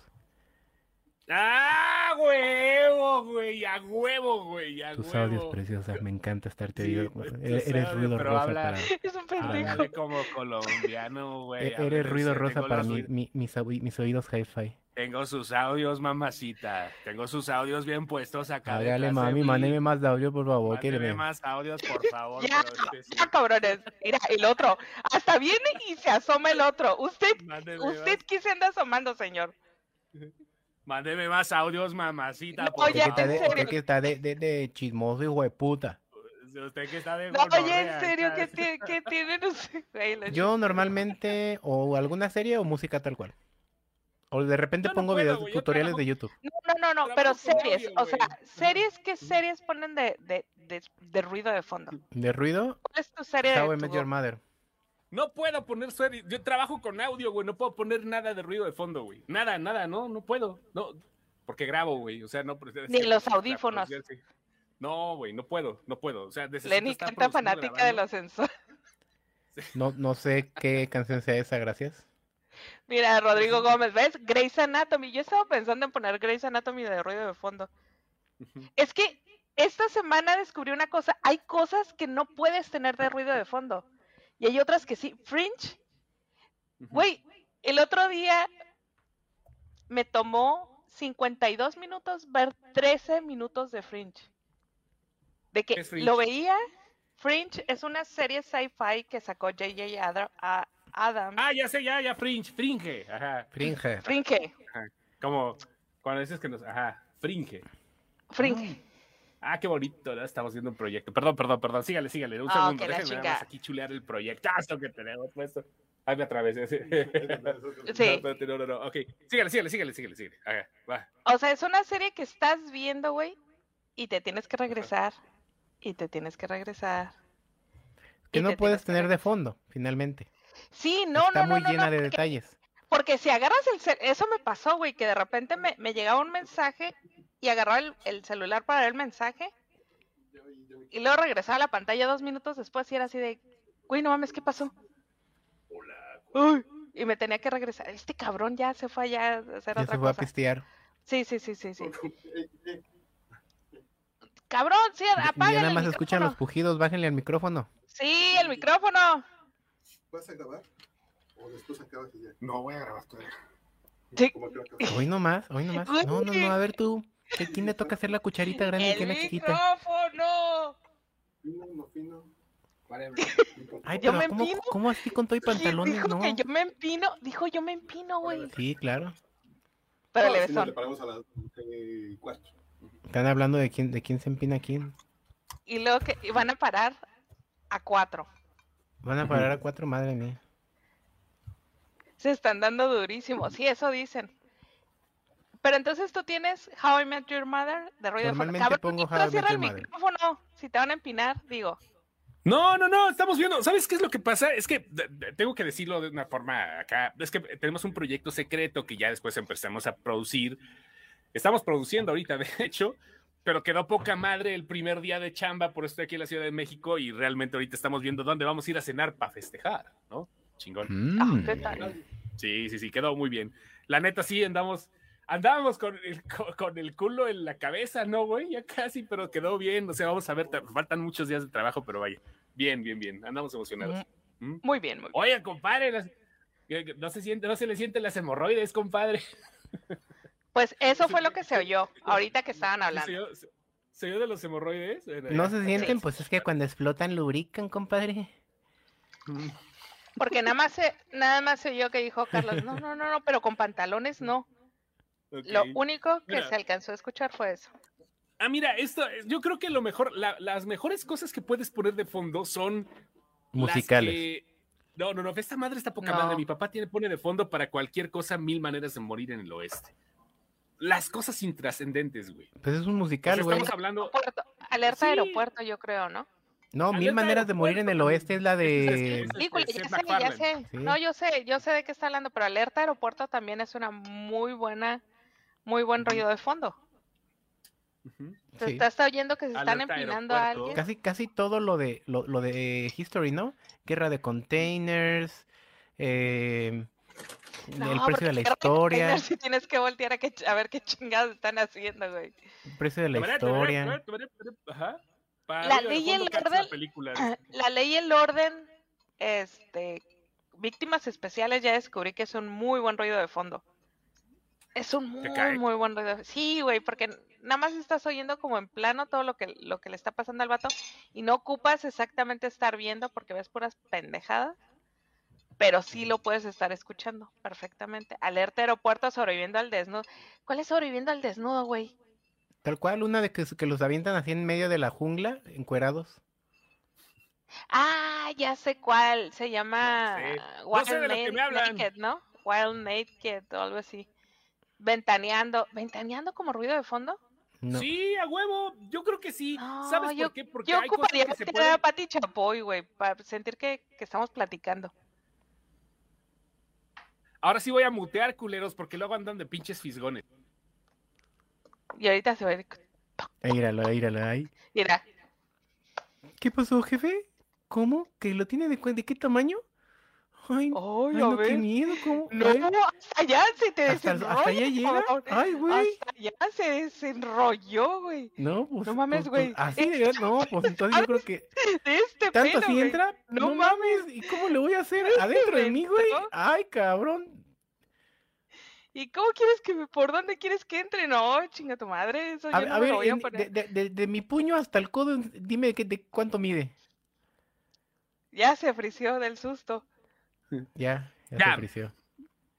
¡Ah, huevo, güey! ¡A huevo, güey! ¡A Tus huevo! audios preciosa. Me encanta estarte Sí, oído. pues, tus Eres, ruido pero rosa habla- para. es un pendejo como colombiano, güey. e- Eres ruido rosa para los mi- mis, mis oídos hi-fi. Tengo sus audios, mamacita. Tengo sus audios bien puestos acá. Hágale, mami, mándeme más de audio, por favor. Mándeme más audios, por favor. ya, pero este sí. ya cabrones mira el otro hasta viene y se asoma el otro usted Mándeme usted más. qué se anda asomando señor Mándeme más audios, mamacita. No, por ya, Usted que está en de, serio. usted que está de, de- de chismoso, hijo de puta. Usted que está de No, oye, en serio, ¿qué, tiene, qué tienen ustedes? Yo normalmente o alguna serie o música tal cual. O de repente no pongo puedo, videos tutoriales trabajo- de YouTube. No, no, no, no, pero series, audio, o sea, series, ¿qué series ponen de, de, de, de ruido de fondo? De ruido, ¿Cuál es tu serie de I tu Met Your Mother. No puedo poner serie. Yo trabajo con audio, güey. No puedo poner nada de ruido de fondo, güey. Nada, nada, no, no puedo. No, porque grabo, güey. O sea, no. pero es Ni los audífonos. No, güey, no puedo, no puedo. O sea, Lenny canta fanática de los sensores. No, no sé qué canción sea esa, gracias. Mira, Rodrigo Gómez, ¿ves? Grey's Anatomy. Yo estaba pensando en poner Grey's Anatomy de ruido de fondo. Es que esta semana descubrí una cosa. Hay cosas que no puedes tener de ruido de fondo. Y hay otras que sí. Fringe. Güey, el otro día me tomó 52 minutos ver 13 minutos de Fringe. De que lo veía. Fringe es una serie sci-fi que sacó J.J. Adra- a- Adams. Ah, ya sé, ya, ya, fringe, fringe. Ajá. Fringe. Fringe. Como cuando dices que nos. Ajá, fringe. Fringe. Ah, qué bonito, ¿no? Estamos viendo un proyecto. Perdón, perdón, perdón. Sígale, sígale. Un Ah, segundo. que Déjenme nada más aquí chulear el proyectazo que tenemos puesto. Ay, me atravesé. Sí. Sí. No, no, no, no. Ok. Sígale, sígale, sígale, sígale, sígale. Ajá, va. O sea, es una serie que estás viendo, güey, y te tienes que regresar. Y te tienes que regresar. Que no puedes tener de fondo, finalmente. Sí, no, Está no, no, muy no, llena no, de porque, detalles. porque si agarras el cel- eso me pasó, güey, que de repente me, me llegaba un mensaje y agarraba el, el celular para ver el mensaje y luego regresaba a la pantalla dos minutos después y era así de, güey, no mames, ¿qué pasó? Uy, y me tenía que regresar. Este cabrón ya se fue allá a hacer Ya otra se fue a pistear. Sí, sí, sí, sí, sí. Cabrón, sí, Y ya apaga nada más escuchan los pujidos, bájenle al micrófono. Sí, el micrófono. ¿Vas a grabar? ¿O después acabas y ya? No voy a grabar todavía. Sí. Hoy nomás, hoy nomás. No, no, no, a ver tú. ¿A quién le toca hacer la cucharita grande y El quién la chiquita? micrófono. Fino, no fino. Ay, Yo pero me ¿cómo, empino. ¿cómo así con todo y pantalones? Dijo No. que yo me empino. Dijo yo me empino, güey. Sí, claro. Pero No, le si a las y cuarto. Están hablando de quién, de quién se empina quién. Y luego que y van a parar a cuatro. Van a parar a cuatro, madre mía. Se están dando durísimo. Sí, eso dicen. Pero entonces tú tienes How I Met Your Mother de ruido de fondo. Normalmente Cabrón, pongo Nitro, How I Met cierra el Your Mother. micrófono. Si te van a empinar, digo. No, no, no, estamos viendo. ¿Sabes qué es lo que pasa? Es que de- de- tengo que decirlo de una forma acá. Es que tenemos un proyecto secreto que ya después empezamos a producir. Estamos produciendo ahorita, de hecho, pero quedó poca madre el primer día de chamba, por estoy aquí en la Ciudad de México y realmente ahorita estamos viendo dónde vamos a ir a cenar para festejar, ¿no? Chingón. Ah, Mm. ¿qué tal? Sí, sí, sí, quedó muy bien. La neta, sí, andamos, andábamos con el, co- con, el culo en la cabeza, ¿no, güey? Ya casi, pero quedó bien. O sea, vamos a ver, faltan muchos días de trabajo, pero vaya. Bien, bien, bien. Andamos emocionados. ¿Mm? Muy bien, muy bien. Oye, compadre, las- no se siente, no se le sienten las hemorroides, compadre. Pues eso fue lo que se oyó ahorita que estaban ¿Se hablando. se- oyó de los hemorroides? No se sienten, pues es que cuando explotan lubrican, compadre. Porque nada más se, nada más se oyó que dijo Carlos, no, no, no, no, pero con pantalones no. Lo único que Mira. se alcanzó a escuchar fue eso. Ah, mira, esto, yo creo que lo mejor, la- las mejores cosas que puedes poner de fondo son las Musicales. que- No, no, no, esta madre está poca No. madre. Mi papá tiene, pone de fondo para cualquier cosa mil maneras de morir en el oeste. Las cosas intrascendentes, güey. Pues es un O sea, musical, güey. estamos hablando. Puerto- alerta Sí. aeropuerto, yo creo, ¿no? No, mil maneras de morir en el aeropuerto. oeste es la de... Es- Híjole, Seth ya sé, ya sé. Sí. No, yo sé, yo sé de qué está hablando, pero alerta aeropuerto también es una muy buena, muy buen ruido de fondo. Ujú. Se Sí. está, está oyendo que se están empinando a aeropuerto. alguien. Casi, casi todo lo de lo, lo de History, ¿no? Guerra de containers, eh, No, el precio de la historia, sí tienes que voltear a, que, a ver qué chingados están haciendo, güey. el precio de la historia. La ley y el orden- la película. La ley y el orden, este, víctimas especiales, ya descubrí que es un muy buen ruido de fondo. Es un muy, muy buen ruido. de- Sí, güey, porque nada más estás oyendo como en plano todo lo que, lo que le está pasando al vato y no ocupas exactamente estar viendo porque ves puras pendejadas. Pero sí lo puedes estar escuchando perfectamente. Alerta aeropuerto sobreviviendo al desnudo. ¿Cuál es sobreviviendo al desnudo, güey? Tal cual, una de que, que los avientan así en medio de la jungla, encuerados. Ah, ya sé cuál. Se llama. Wild No sé de. Naked, ¿no? Wild Naked o algo así. Ventaneando. ¿Ventaneando como ruido de fondo? No. Sí, a huevo, yo creo que sí. No, ¿Sabes yo- por qué? Porque Yo hay cosas ocuparía que se meter a pueden... Pati Chapoy, güey, para sentir que, que estamos platicando. Ahora sí voy a mutear, culeros, porque luego andan de pinches fisgones. Y ahorita se va a ir. Ahí, Míralo, míralo, ahí. Mira, ¿Qué pasó, jefe? ¿Cómo? ¿Que lo tiene de, de qué tamaño? Ay, ¡Ay, ay, a no, qué miedo, ¿cómo? No, Ay, hasta allá se te hasta, desenrolla. hasta allá llega. Ay, güey. Hasta allá se desenrolló, güey. No, pues. No mames, pues, pues, güey. así de no, pues entonces yo creo que De este tanto pelo, así güey. entra. No No, mames, ¿y cómo le voy a hacer adentro de mí, güey? Ay, cabrón. ¿Y cómo quieres que me, por dónde quieres que entre? No, chinga tu madre, eso A, yo no a ver, lo voy a en- poner. de, de- de- de mi puño hasta el codo, dime que, de cuánto mide. Ya se frició del susto. Ya, ya, Ya.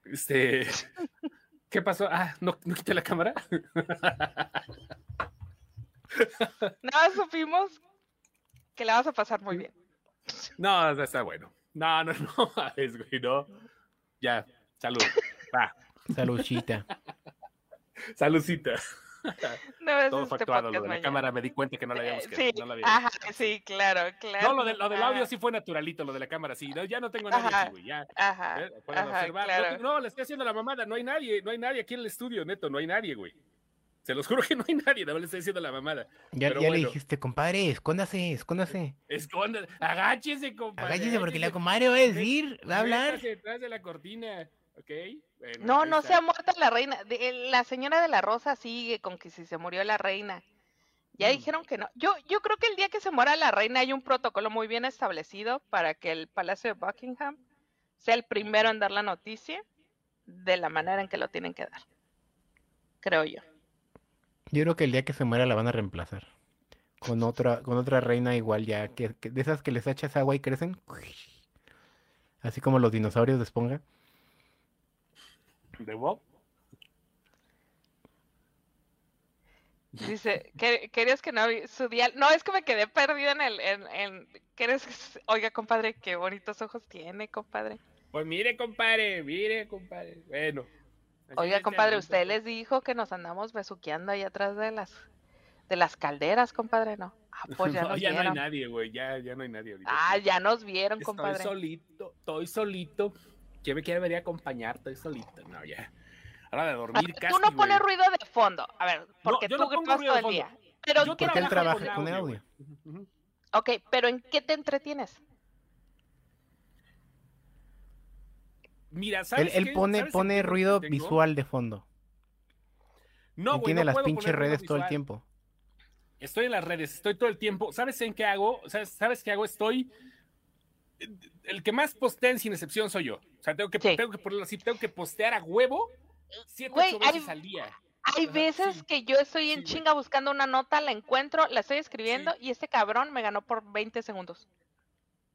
Este. ¿Qué pasó? Ah, ¿no, ¿no quité la cámara? Nada, supimos que la vas a pasar muy bien. No, está- está bueno. No, no, no, es güey, no. Ya, salud. Va, Saludcita. saludcita. No es Todo fue este actuado. Lo de la mañana. cámara me di cuenta que no la habíamos Eh, quedado, sí, no la ajá, sí, claro, claro. No, lo, de- lo del audio sí fue naturalito, lo de la cámara sí. No, ya no tengo a nadie Ajá. aquí, güey. Ya. Ajá, ¿eh? Pueden ajá, observar. No, claro. No, le estoy haciendo la mamada. No hay nadie, no hay nadie aquí en el estudio, neto. No hay nadie, güey. Se los juro que no hay nadie, más le estoy haciendo la mamada. Ya, Pero ya le dijiste, compadre, escóndase, escóndase. Esconda, agáchese, compadre. Agáchese porque la comadre va a decir, va a hablar. Detrás de la cortina, ¿ok? Bueno, No, no está. se ha muerto la reina. De- La señora de la Rosa sigue con que si se murió la reina. Ya Mm. dijeron que no. Yo, yo creo que el día que se muera la reina hay un protocolo muy bien establecido para que el Palacio de Buckingham sea el primero en dar la noticia de la manera en que lo tienen que dar. Creo yo. Yo creo que el día que se muera la van a reemplazar. Con otra, con otra reina igual ya, que, que- de esas que les echas agua y crecen. Así como los dinosaurios de esponja. ¿De Bob? Dice, "¿Qué- ¿querías que no su dial? No, es que me quedé perdida en el... En, en- ¿quieres que s- Oiga, compadre, qué bonitos ojos tiene, compadre. Pues mire, compadre, mire, compadre. Bueno. Oiga, compadre, usted les dijo que nos andamos besuqueando ahí atrás de las de las calderas, compadre, ¿no? Ah, pues ya No, nos ya no hay nadie, güey. Ya, ya no hay nadie ahorita. Ah, ya nos vieron, Estoy compadre. solito, estoy solito. ¿Quién me quiere venir a acompañar? Estoy solito. No, ya. Ahora de dormir ver, casi, tú no pones ruido de fondo. A ver, porque yo tú no pongo gritas ruido todo de el día. Pero, Yo ¿qué Porque él trabaja con audio. Ujú. Ok, pero ¿en qué te entretienes? Mira, Él, ¿sabes él qué? pone, ¿Sabes en pone ruido visual de fondo. No, güey, tiene no las pinches redes todo el tiempo. Estoy en las redes, estoy todo el tiempo. ¿Sabes en qué hago? ¿Sabes, ¿Sabes qué hago? Estoy. El que más postea sin excepción soy yo. O sea, tengo que, Sí. tengo que ponerlo así, tengo que postear a huevo siete, Güey, ocho veces hay- al día. Hay Ajá, veces sí. que yo estoy en Sí, chinga buscando una nota, la encuentro, la estoy escribiendo y este cabrón me ganó por 20 segundos.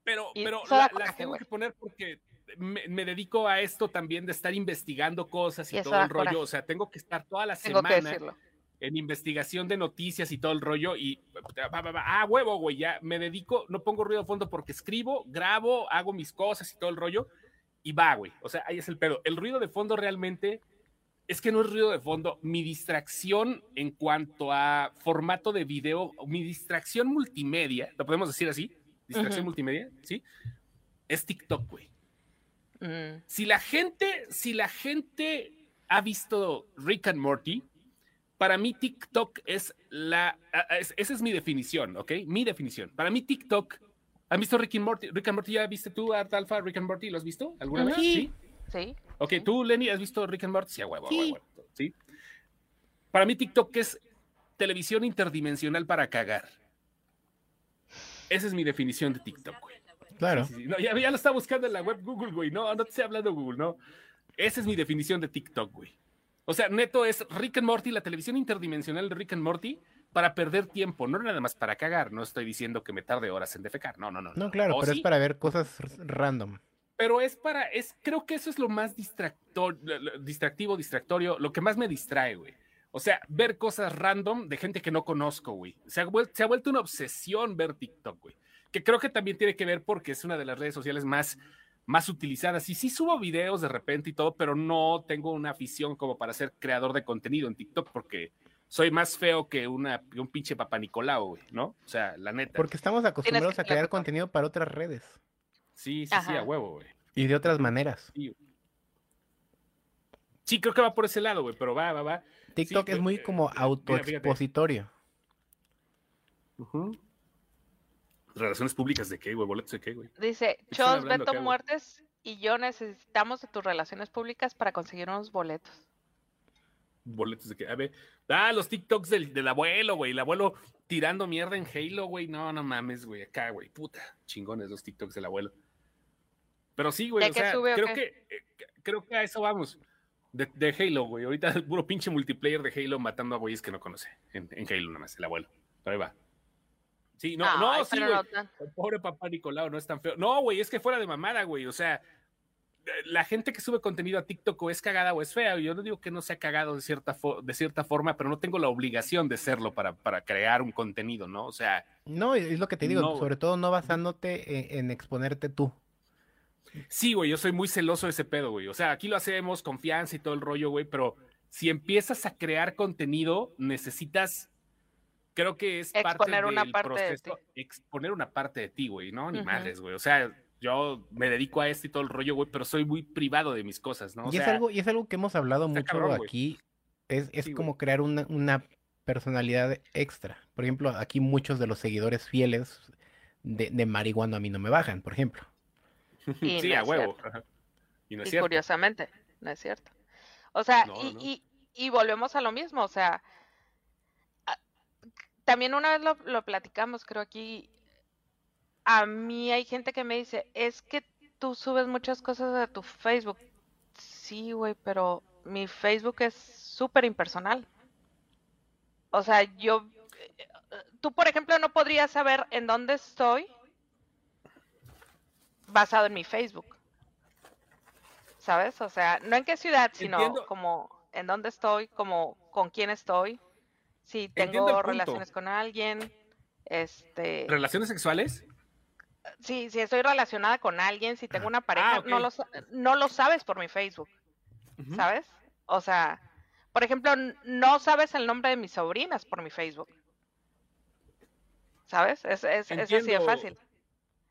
Pero, Y pero la- las tengo güey. que poner porque me, me dedico a esto también de estar investigando cosas y, todo el rollo. coraje. O sea, tengo que estar toda la Tengo que semana decirlo. En investigación de noticias y todo el rollo. Y va, ah, huevo, güey, ya me dedico, no pongo ruido de fondo porque escribo, grabo, hago mis cosas y todo el rollo. Y va, güey. O sea, ahí es el pedo. El ruido de fondo realmente es que no es ruido de fondo. Mi distracción en cuanto a formato de video, mi distracción multimedia, lo podemos decir así, distracción Ujú. multimedia, ¿sí? Es TikTok, güey. Mm. Si la gente, si la gente ha visto Rick and Morty, para mí TikTok es la, es- esa es mi definición, ¿ok? Mi definición. Para mí TikTok, ¿han visto Rick and Morty? Rick and Morty, ¿ya viste tú, Art Alpha, Rick and Morty? ¿Lo has visto alguna vez? Sí. Sí. Ok, Sí. tú, Lenny, ¿has visto Rick and Morty? Sí, huevo, Sí. huevo, ¿sí? Para mí TikTok es televisión interdimensional para cagar. Esa es mi definición de TikTok, güey. Claro. Sí, sí, no, ya, ya lo está buscando en la web Google, güey. No, no te estoy hablando Google, no. Esa es mi definición de TikTok, güey. O sea, neto es Rick and Morty, la televisión interdimensional de Rick and Morty, para perder tiempo, no nada más para cagar. No estoy diciendo que me tarde horas en defecar, no, no, no. No, claro, ¿O pero sí? es para ver cosas random. pero es para, es, creo que eso es lo más distractor, distractivo, distractorio, lo que más me distrae, güey. O sea, ver cosas random de gente que no conozco, güey. Se ha, se ha vuelto una obsesión ver TikTok, güey. Que creo que también tiene que ver porque es una de las redes sociales más, más utilizadas. Y sí subo videos de repente y todo, pero no tengo una afición como para ser creador de contenido en TikTok porque soy más feo que, una, un pinche papá Nicolau, güey, ¿no? O sea, la neta. Porque estamos acostumbrados a crear contenido para otras redes. Sí, sí, sí, a huevo, güey. Y de otras maneras. Sí. creo que va por ese lado, güey, pero va, va, va. TikTok es muy como autoexpositorio. Relaciones públicas de qué, güey, boletos de qué, güey. Dice, Chos, Beto Muertes y yo necesitamos de tus relaciones públicas para conseguir unos boletos boletos de que, a ver, ah, los TikToks del, del abuelo, güey, el abuelo tirando mierda en Halo, güey, no, no mames, güey, acá, güey, puta, chingones los TikToks del abuelo. Pero sí, güey, o sea, creo que, eh, creo que a eso vamos. De, de Halo, güey. Ahorita el puro pinche multiplayer de Halo matando a güeyes que no conoce. En, en Halo nada más, el abuelo. Pero ahí va. Sí, no, no, sí, güey. Pobre papá Nicolau, no es tan feo. No, güey, es que fuera de mamada, güey. O sea, la gente que sube contenido a TikTok o es cagada o es fea. Yo no digo que no sea cagado de cierta, de cierta forma, pero no tengo la obligación de serlo para, para crear un contenido, ¿no? O sea. No, es lo que te digo, sobre todo no basándote en, exponerte tú. Sí, güey, yo soy muy celoso de ese pedo, güey. O sea, aquí lo hacemos, confianza y todo el rollo, güey, pero si empiezas a crear contenido, necesitas, creo que es parte del una parte proceso, exponer una parte de ti, güey, ¿no? Ni madres, güey. O sea, yo me dedico a esto y todo el rollo, güey, pero soy muy privado de mis cosas, ¿no? y, es algo, y es algo que hemos hablado mucho aquí. Es, es como crear una, una, personalidad extra. Por ejemplo, aquí muchos de los seguidores fieles de, de marihuana a mí no me bajan, por ejemplo. sí, a huevo. Y, no es curiosamente, no es cierto. O sea, y, y, y, volvemos a lo mismo, o sea, también una vez lo, lo platicamos, creo aquí, a mí hay gente que me dice, es que tú subes muchas cosas a tu Facebook. Sí, güey, pero mi Facebook es súper impersonal. O sea, yo, tú por ejemplo no podrías saber en dónde estoy basado en mi Facebook. ¿Sabes? O sea, no en qué ciudad, sino como en dónde estoy, como con quién estoy, si tengo relaciones con alguien, este... ¿Relaciones sexuales? si, si estoy relacionada con alguien, si tengo una pareja, ah, no, lo, no lo sabes por mi Facebook, ¿sabes? O sea, por ejemplo, no sabes el nombre de mis sobrinas por mi Facebook. ¿Sabes? Es, es, así de fácil.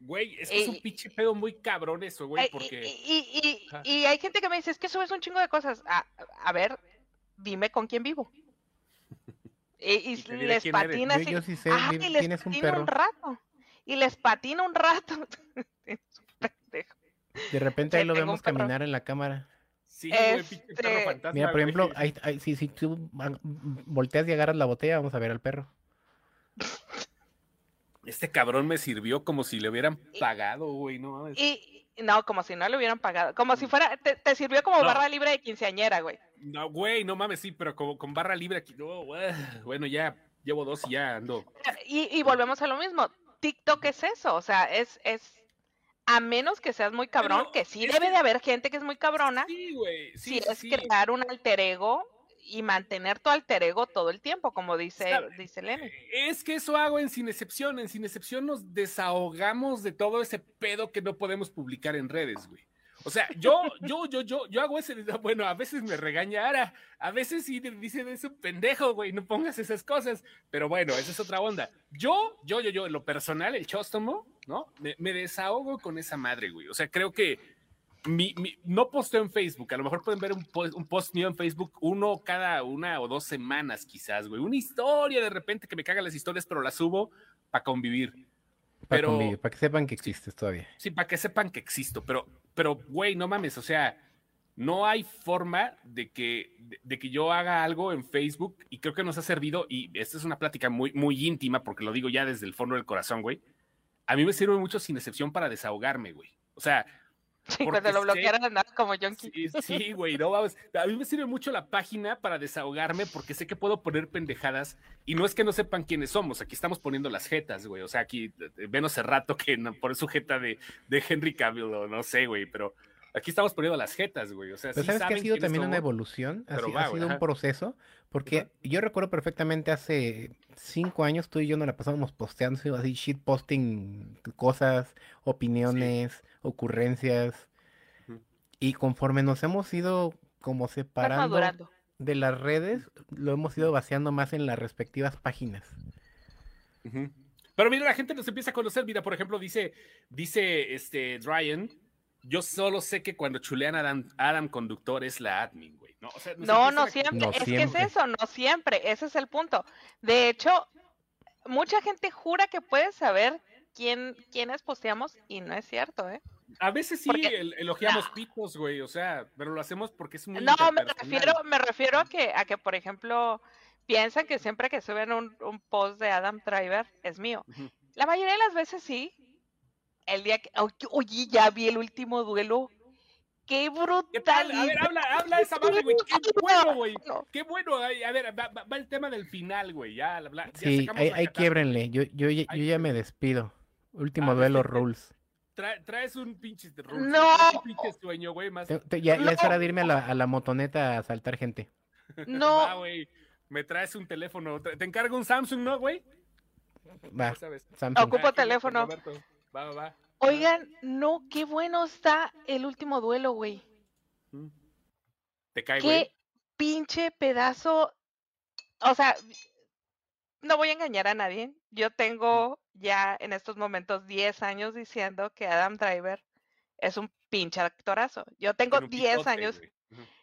Güey, es que es un pinche pedo muy cabrón eso, güey, porque... Y, y, hay gente que me dice, es que subes un chingo de cosas. A, ver, dime con quién vivo. Y, les patina así. Yo, sí sé, tienes un, perro. un rato y les patina un rato. de repente ahí lo vemos caminar en la cámara. Sí, este... Mira, por ejemplo, si, si, tú volteas y agarras la botella, vamos a ver al perro. Este cabrón me sirvió como si le hubieran pagado, güey, no Y, no, como si no le hubieran pagado. Como si fuera, te, sirvió como barra libre de quinceañera, güey. No, güey, no mames, sí, pero como con barra libre aquí. No, bueno, ya llevo dos y ya ando. Y, y volvemos a lo mismo. TikTok es eso, o sea, es, es, a menos que seas muy cabrón, que sí debe de haber gente que es muy cabrona. Sí, güey. Sí, es crear un alter ego y mantener tu alter ego todo el tiempo, como dice, dice Lenny. Es que eso hago en Sin Excepción. En Sin Excepción nos desahogamos de todo ese pedo que no podemos publicar en redes, güey. O sea, yo, yo, yo, yo, yo hago ese, bueno, a veces me regañara, a veces sí dicen es un pendejo, güey, no pongas esas cosas, pero bueno, esa es otra onda. Yo, yo, yo, yo, en lo personal, el chóstomo, ¿no? Me, desahogo con esa madre, güey. O sea, creo que mi, no posteo en Facebook, a lo mejor pueden ver un post, un post mío en Facebook uno cada una o dos semanas quizás, güey. Una historia de repente que me cagan las historias, pero la subo para convivir. Para convivir, para que sepan que existes todavía. Sí, para que sepan que existo, pero pero, güey, no mames, o sea, no hay forma de que, de, que yo haga algo en Facebook y creo que nos ha servido, y esta es una plática muy, muy íntima, porque lo digo ya desde el fondo del corazón, güey. A mí me sirve mucho sin excepción para desahogarme, güey. O sea, Sí, cuando lo bloquearon andaba como junkie. Sí, sí, güey, no vamos. A mí me sirve mucho la página para desahogarme porque sé que puedo poner pendejadas y no es que no sepan quiénes somos. Aquí estamos poniendo las jetas, güey. O sea, aquí menos hace rato que no, por su jeta de, de Henry Cavill o no sé, güey, pero Aquí estamos poniendo las jetas, güey. O sea, Pero sabes que ha sido también una evolución, ha, ha sido un proceso, porque yo recuerdo perfectamente hace cinco años tú y yo nos la pasábamos posteando así, shit posting cosas, opiniones, ocurrencias. Y conforme nos hemos ido como separando de las redes, lo hemos ido vaciando más en las respectivas páginas. Pero mira, la gente nos empieza a conocer. Mira, por ejemplo, dice, dice este Ryan, yo solo sé que cuando chulean a Adam, Adam Conductor es la admin, güey. No, no, no, siempre. es que es eso, no siempre. Ese es el punto. De hecho, mucha gente jura que puede saber quién, quiénes posteamos y no es cierto, ¿eh? A veces sí elogiamos pitos, güey, o sea, pero lo hacemos porque es muy No, me refiero, me refiero a que, a que, por ejemplo, piensan que siempre que suben un, post de Adam Driver es mío. La mayoría de las veces sí, el día que. Oye, ya vi el último duelo. ¡Qué brutal! A ver, habla, habla esa madre, güey. ¡Qué bueno, güey! ¡Qué bueno! A ver, va, el tema del final, güey. Ya, ya sí, ahí, quiebrenle. Yo, yo, yo, ya me despido. Último duelo, Rules. traes un pinche rules. No. Un pinche sueño, güey. Más... ya, es hora de irme a la, a la motoneta a saltar gente. No. güey. Me traes un teléfono. Te encargo un Samsung, ¿no, güey? Va. Samsung. Ocupo ah, teléfono. Va, va, va. Oigan, no, qué bueno está el último duelo, güey. Mm. Te cae, Qué pinche pedazo. O sea, no voy a engañar a nadie. Yo tengo ya en estos momentos 10 años diciendo que Adam Driver es un pinche actorazo. Yo tengo 10 años.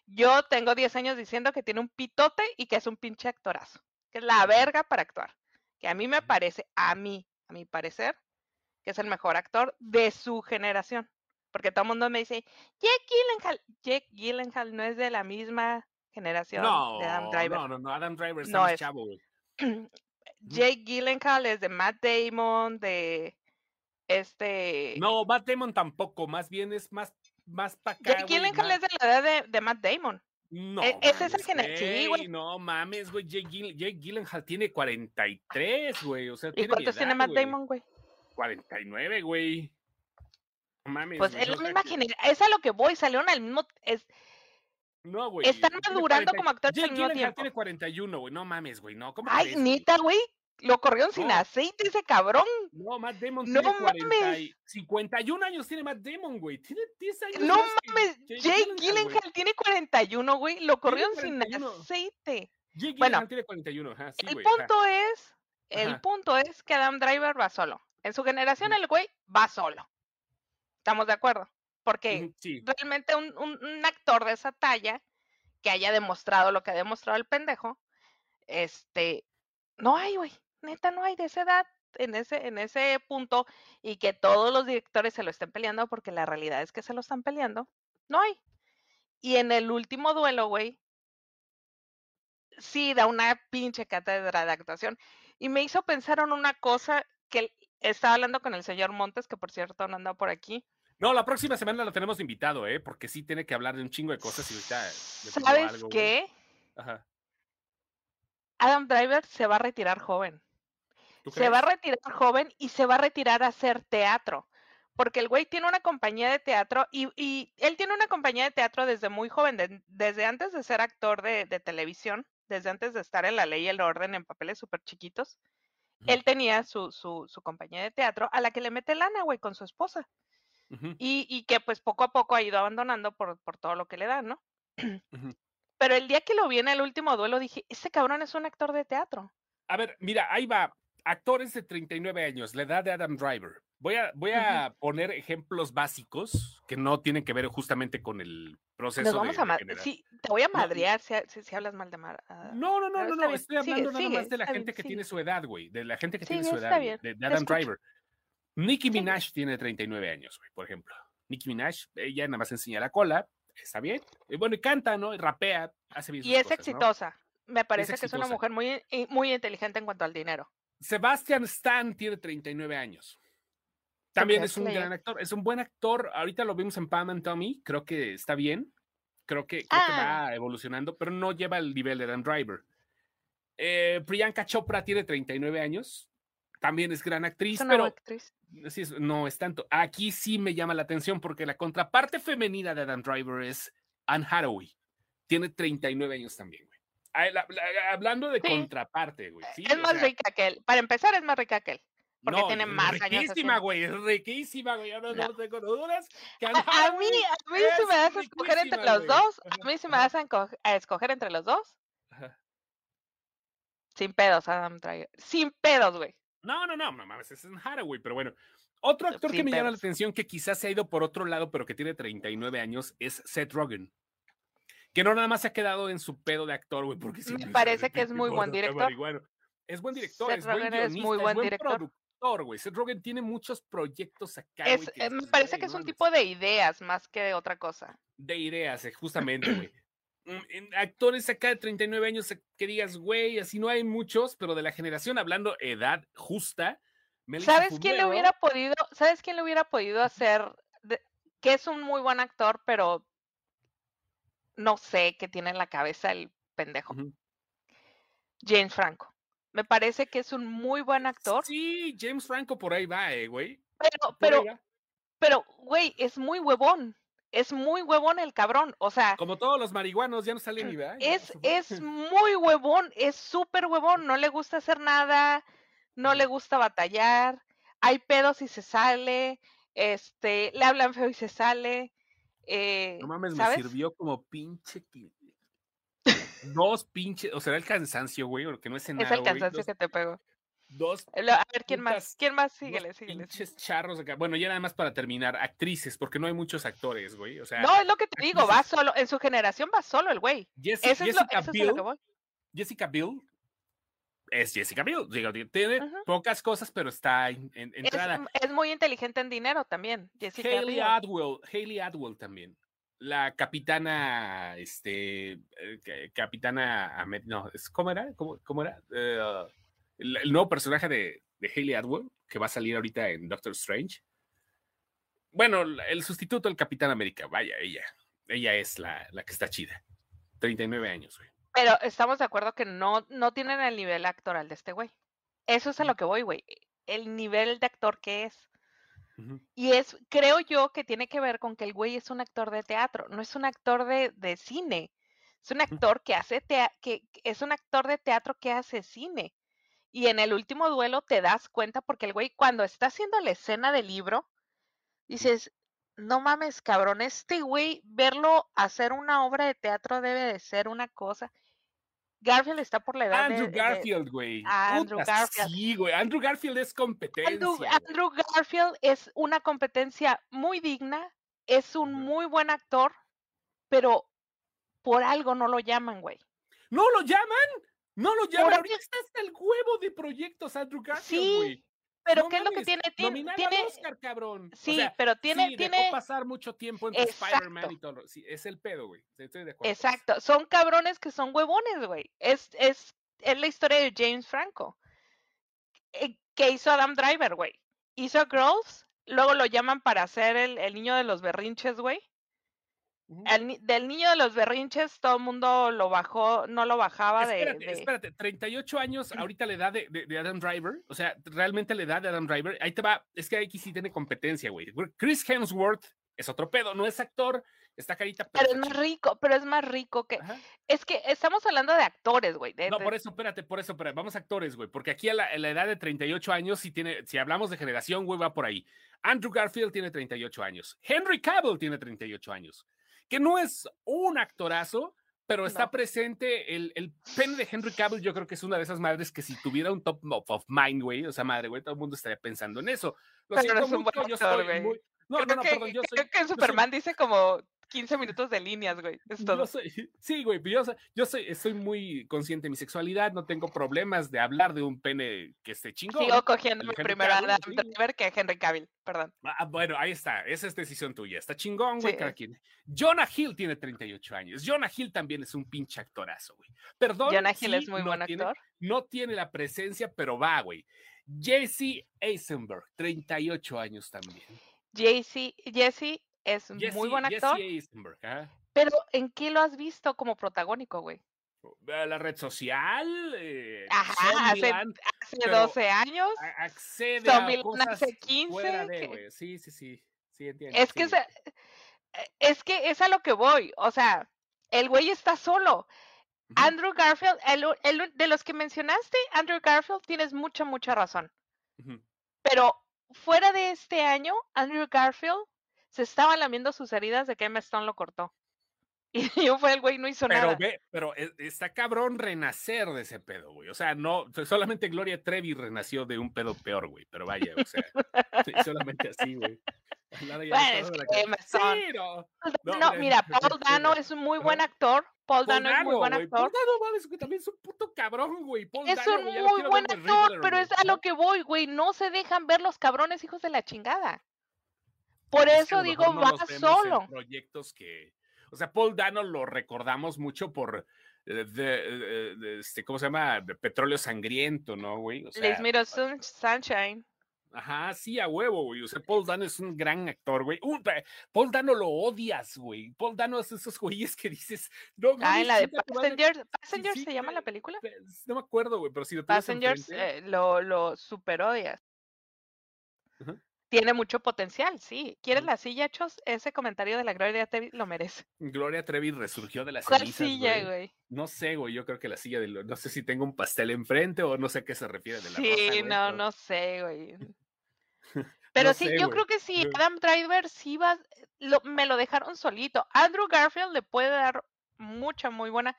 Yo tengo 10 años diciendo que tiene un pitote y que es un pinche actorazo. Que es la verga para actuar. Que a mí me parece, a mí, a mi parecer, que es el mejor actor de su generación. Porque todo el mundo me dice, Jake Gyllenhaal, Jake Gyllenhaal no es de la misma generación de Adam Driver. No, no, no, Adam Driver no es chavo, Jake Gyllenhaal es de Matt Damon, de este... No, Matt Damon tampoco, más bien es más, más para acá. Jake Gyllenhaal es de la edad de, Matt Damon. No, e, es esa generación. Sí, No mames, güey. Jake, Gyllenhaal tiene 43, güey. O sea, ¿Y cuántos tiene Matt Damon, güey? 49, güey. Mames. Pues es la misma generación. Es a lo que voy, salieron al mismo. Es... No, güey. Están madurando como actores al mismo tiempo. tiene 41, güey. No mames, güey. No, ¿cómo Ay, neta, güey. Lo corrieron sin aceite ese cabrón. No, Matt Damon no tiene 40, mames. 51 años tiene Matt Damon, güey. Tiene 10 años. No mames, Jake Gyllenhaal tiene 41, güey. Lo corrieron sin aceite. Jake bueno, tiene 41, ajá, sí, El punto es, el punto es que Adam Driver va solo. En su generación el güey va solo. ¿Estamos de acuerdo? Porque realmente un, actor de esa talla que haya demostrado lo que ha demostrado el pendejo, este, no hay, güey. Neta, no hay de esa edad en ese, en ese punto y que todos los directores se lo estén peleando porque la realidad es que se lo están peleando. No hay. Y en el último duelo, güey, sí da una pinche cátedra de actuación. Y me hizo pensar en una cosa que estaba hablando con el señor Montes, que por cierto no anda por aquí. No, la próxima semana lo tenemos invitado, ¿eh? Porque sí tiene que hablar de un chingo de cosas y ¿Sabes qué? Ajá. Adam Driver se va a retirar joven. Se va a retirar joven y se va a retirar a hacer teatro. Porque el güey tiene una compañía de teatro y, él tiene una compañía de teatro desde muy joven, desde antes de ser actor de, de, televisión, desde antes de estar en la ley y el orden en papeles súper chiquitos él tenía su, su, su, compañía de teatro a la que le mete lana, güey, con su esposa. y, y, que pues poco a poco ha ido abandonando por, por todo lo que le dan, ¿no? Pero el día que lo vi en el último duelo dije, ese cabrón es un actor de teatro. A ver, mira, ahí va. Actores de 39 años, la edad de Adam Driver. Voy a, voy a poner ejemplos básicos que no tienen que ver justamente con el proceso vamos de, a sí, te voy a madrear si, si, hablas mal de Mar. Ah, no, no, no, no, no, estoy hablando nada más de la gente que tiene su edad, güey, de la gente que tiene su edad, de, Adam Driver. Nicki Minaj tiene 39 años, güey, por ejemplo. Nicki Minaj, ella nada más enseña la cola, está bien. Y bueno, y canta, ¿no? Y rapea, hace bien Y es exitosa. Me parece que es una mujer muy, muy inteligente en cuanto al dinero. Sebastian Stan tiene 39 años También es un gran actor, es un buen actor. Ahorita lo vimos en Pam and Tommy, creo que está bien. Creo que, creo que Ah. va evolucionando, pero no lleva el nivel de Dan Driver. Eh, Priyanka Chopra tiene 39 años. También es gran actriz, Es pero actriz. sí no es tanto. Aquí sí me llama la atención porque la contraparte femenina de Dan Driver es Anne Hathaway. Tiene 39 años también, güey. La- la- hablando de Sí. contraparte, güey. sí, es o más sea, rica que él. Para empezar, es más rica que él. Porque no, tiene es más años Riquísima, güey. Es riquísima, güey. Yo no, no tengo dudas. A, mí, a mí si me das a escoger entre riquísima, los güey. dos, a mí si me das a, escoger entre los dos, Ajá. sin pedos, Adam Driver. Sin pedos, güey. No, no, no, no mames, es en Hathaway, pero bueno. Otro actor que me llama la pedos. atención que quizás se ha ido por otro lado, pero que tiene 39 años, es Seth Rogen. Que no nada más se ha quedado en su pedo de actor, güey, porque sale parece que es muy buen director. Es buen director, Seth es buen es muy es buen director. Productor, güey. Seth Rogen tiene muchos proyectos acá, Es, que eh, me parece que es un tipo de ideas más que de otra cosa. de ideas, eh, justamente, güey. Actores acá de 39 años que digas, güey, así no hay muchos, pero de la generación, hablando edad justa. Melissa ¿Sabes quién le Fumero, hubiera podido, sabes quién le hubiera podido hacer, de- que es un muy buen actor, pero no sé qué tiene en la cabeza el pendejo? James Franco. Me parece que es un muy buen actor, Sí, James Franco por ahí va, eh, güey. pero, pero, pero, güey, es muy huevón. Es muy huevón el cabrón. O sea, Como todos los marihuanos, ya no salen ni ya es, es muy huevón, es súper huevón. No le gusta hacer nada, no le gusta batallar. Hay pedos y se sale. Este, le hablan feo y se sale. eh, No mames, ¿sabes? me sirvió como pinche. Dos pinches, o será el cansancio, güey, porque no es Es nada, el güey, cansancio dos, que te pegó. dos A ver, ¿quién más? ¿Quién más? Síguele, síguele. pinches charros acá. Bueno, ya nada más para terminar, actrices, porque no hay muchos actores, güey. O sea, No, es lo que te digo, va solo, en su generación va solo el güey. Jessi- Eso es, lo, Jessica, eso es a lo que voy. Jessica Biel es Jessica Biel. Digo, tiene pocas cosas, pero está en, en- Es, entrada. es muy inteligente en dinero también. Jessica Hayley Biel. Atwell, Hayley Atwell también. La capitana, este, eh, ca- capitana, no, es- ¿cómo era? ¿Cómo, cómo era? Eh, el, el nuevo personaje de, de Hayley Atwell, que va a salir ahorita en Doctor Strange. Bueno, el sustituto del Capitán América, vaya, ella. Ella es la, la que está chida. 39 años, güey. Pero estamos de acuerdo que no, no tienen el nivel actoral de este güey. Eso es a lo que voy, güey. El nivel de actor que es. Y es, creo yo que tiene que ver con que el güey es un actor de teatro, no es un actor de, de cine. Es un actor que hace tea- que es un actor de teatro que hace cine. Y en el último duelo te das cuenta porque el güey cuando está haciendo la escena del libro, dices, no mames, cabrón, este güey, verlo hacer una obra de teatro debe de ser una cosa. Garfield está por la edad Andrew de, Garfield, güey. Andrew Puta, Garfield. Sí, güey. Andrew Garfield es competencia. Andrew, Garfield es una competencia muy digna, es un muy buen actor, pero por algo no lo llaman, güey. ¿No lo llaman? No lo llaman. Por Ahorita está hasta el huevo de proyectos, Andrew Garfield, Sí, güey. Pero No ¿qué es lo que tiene? Tiene, tiene- Oscar, cabrón. O sí, sea, pero tiene, sí, tiene, dejó pasar mucho tiempo entre Spider-Man y Exacto. todo. Sí, es el pedo, güey. Estoy de acuerdo. con eso. exacto, son cabrones que son huevones, güey. Es, es, es la historia de James Franco. Eh, que hizo Adam Driver, güey. Hizo Girls, luego lo llaman para hacer el, el niño de los berrinches, güey. Ni- del niño de los berrinches, todo el mundo lo bajó, no lo bajaba Espérate, de, espérate, 38 años, ahorita la edad de, de- de Adam Driver, o sea, realmente la edad de Adam Driver, ahí te va, es que aquí sí tiene competencia, güey. Chris Hemsworth es otro pedo, no es actor, está carita, Pero es está más rico, pero es más rico que. Ajá. Es que estamos hablando de actores, güey. de- No, por eso, espérate, por eso, espérate, vamos a actores, güey, porque aquí a la, a la edad de 38 años, si, tiene, si hablamos de generación, güey, va por ahí. Andrew Garfield tiene 38 años, Henry Cavill tiene 38 años, que no es un actorazo, pero está No. presente el, el pene de Henry Cavill, yo creo que es una de esas madres que si tuviera un top of, mind, güey, o sea, madre, güey, todo el mundo estaría pensando en eso. Lo Pero no es un buen actor, güey. muy... No, creo no, no, que, perdón, yo soy... creo que soy- Superman dice como 15 minutos de líneas, güey. Es yo todo. soy, sí, güey, pero yo, soy- yo soy, estoy muy consciente de mi sexualidad, no tengo problemas de hablar de un pene que esté chingón. Sigo cogiéndome Henry primero Adam. Driver que Henry Cavill, perdón. Ah, bueno, ahí está, esa es decisión tuya, está chingón, güey, Sí. cada quien. Jonah Hill tiene 38 años, Jonah Hill también es un pinche actorazo, güey. Perdón, Jonah Hill sí, es muy no buen tiene- actor. no tiene la presencia, pero va, güey. Jesse Eisenberg, 38 años también. Jesse, Jesse es muy buen actor. Jesse Pero ¿en qué lo has visto como protagónico, güey? La red social. Eh, Ajá, hace, hace 12 años. Accede a cosas hace 15. De, sí, sí, sí. sí entiendo, es, Que e, es que es a lo que voy. O sea, el güey está solo. Andrew Garfield, el, de los que mencionaste, Andrew Garfield, tienes mucha, mucha razón. Pero fuera de este año, Andrew Garfield se estaba lamiendo sus heridas de que Emma Stone lo cortó. Y yo fue el güey, no hizo pero, nada. Ve, pero e, está cabrón renacer de ese pedo, güey. O sea, no, solamente Gloria Trevi renació de un pedo peor, güey. Pero vaya, o sea, solamente así, güey. Bueno, es que Emma Stone. no, mira, Paul Dano es un muy buen actor. Paul, Dano, es muy buen actor. Paul Dano, mames, que también es un puto cabrón, güey. es un muy buen actor, pero es a lo que voy, güey. No se dejan ver los cabrones hijos de la chingada. Por eso digo, va solo. proyectos que o sea, Paul Dano lo recordamos mucho por eh, de, de, este, ¿cómo se llama? De petróleo sangriento, ¿no, güey? O sea, Les Sunshine. Ajá, sí, a huevo, güey. O sea, Paul Dano es un gran actor, güey. Uh, Paul Dano lo odias, güey. Paul Dano es esos güeyes que dices. No, ah, en la de Passengers. ¿Passengers se llama la película? No me acuerdo, güey, pero si lo Passengers eh, lo, lo super odias. Ajá. Tiene mucho potencial, sí. ¿Quieres la silla, Chos? Ese comentario de la Gloria Trevi lo merece. Gloria Trevi resurgió de la ¿Cuál silla, güey? No sé, güey. Yo creo que la silla de... No sé si tengo un pastel enfrente o no sé a qué se refiere de la Sí, no, no sé, güey. Pero sí, yo creo que sí, Adam Driver sí va... me lo dejaron solito. Andrew Garfield le puede dar mucha, muy buena...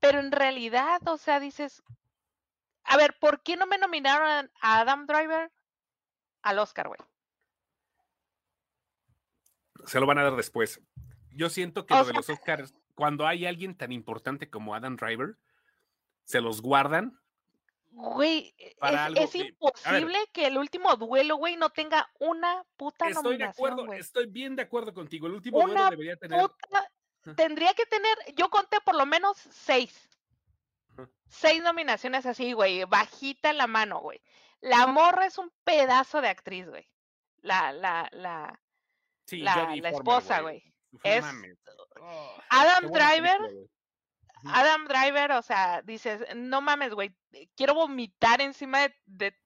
Pero en realidad, o sea, dices... A ver, ¿por qué no me nominaron a Adam Driver? Al Oscar, güey. Se lo van a dar después. Yo siento que lo de los Oscars, cuando hay alguien tan importante como Adam Driver, se los guardan. Güey, es, imposible que el último duelo, güey, no tenga una puta estoy de acuerdo, estoy bien de acuerdo contigo. El último duelo debería tener. tendría que tener, yo conté por lo menos seis. Seis nominaciones así, güey, bajita en la mano, güey. La morra es un pedazo de actriz, güey. La, la, la, la, la esposa, güey. Es oh, Adam Driver. Adam Driver, o sea, dices, no mames, güey, quiero vomitar encima de, de,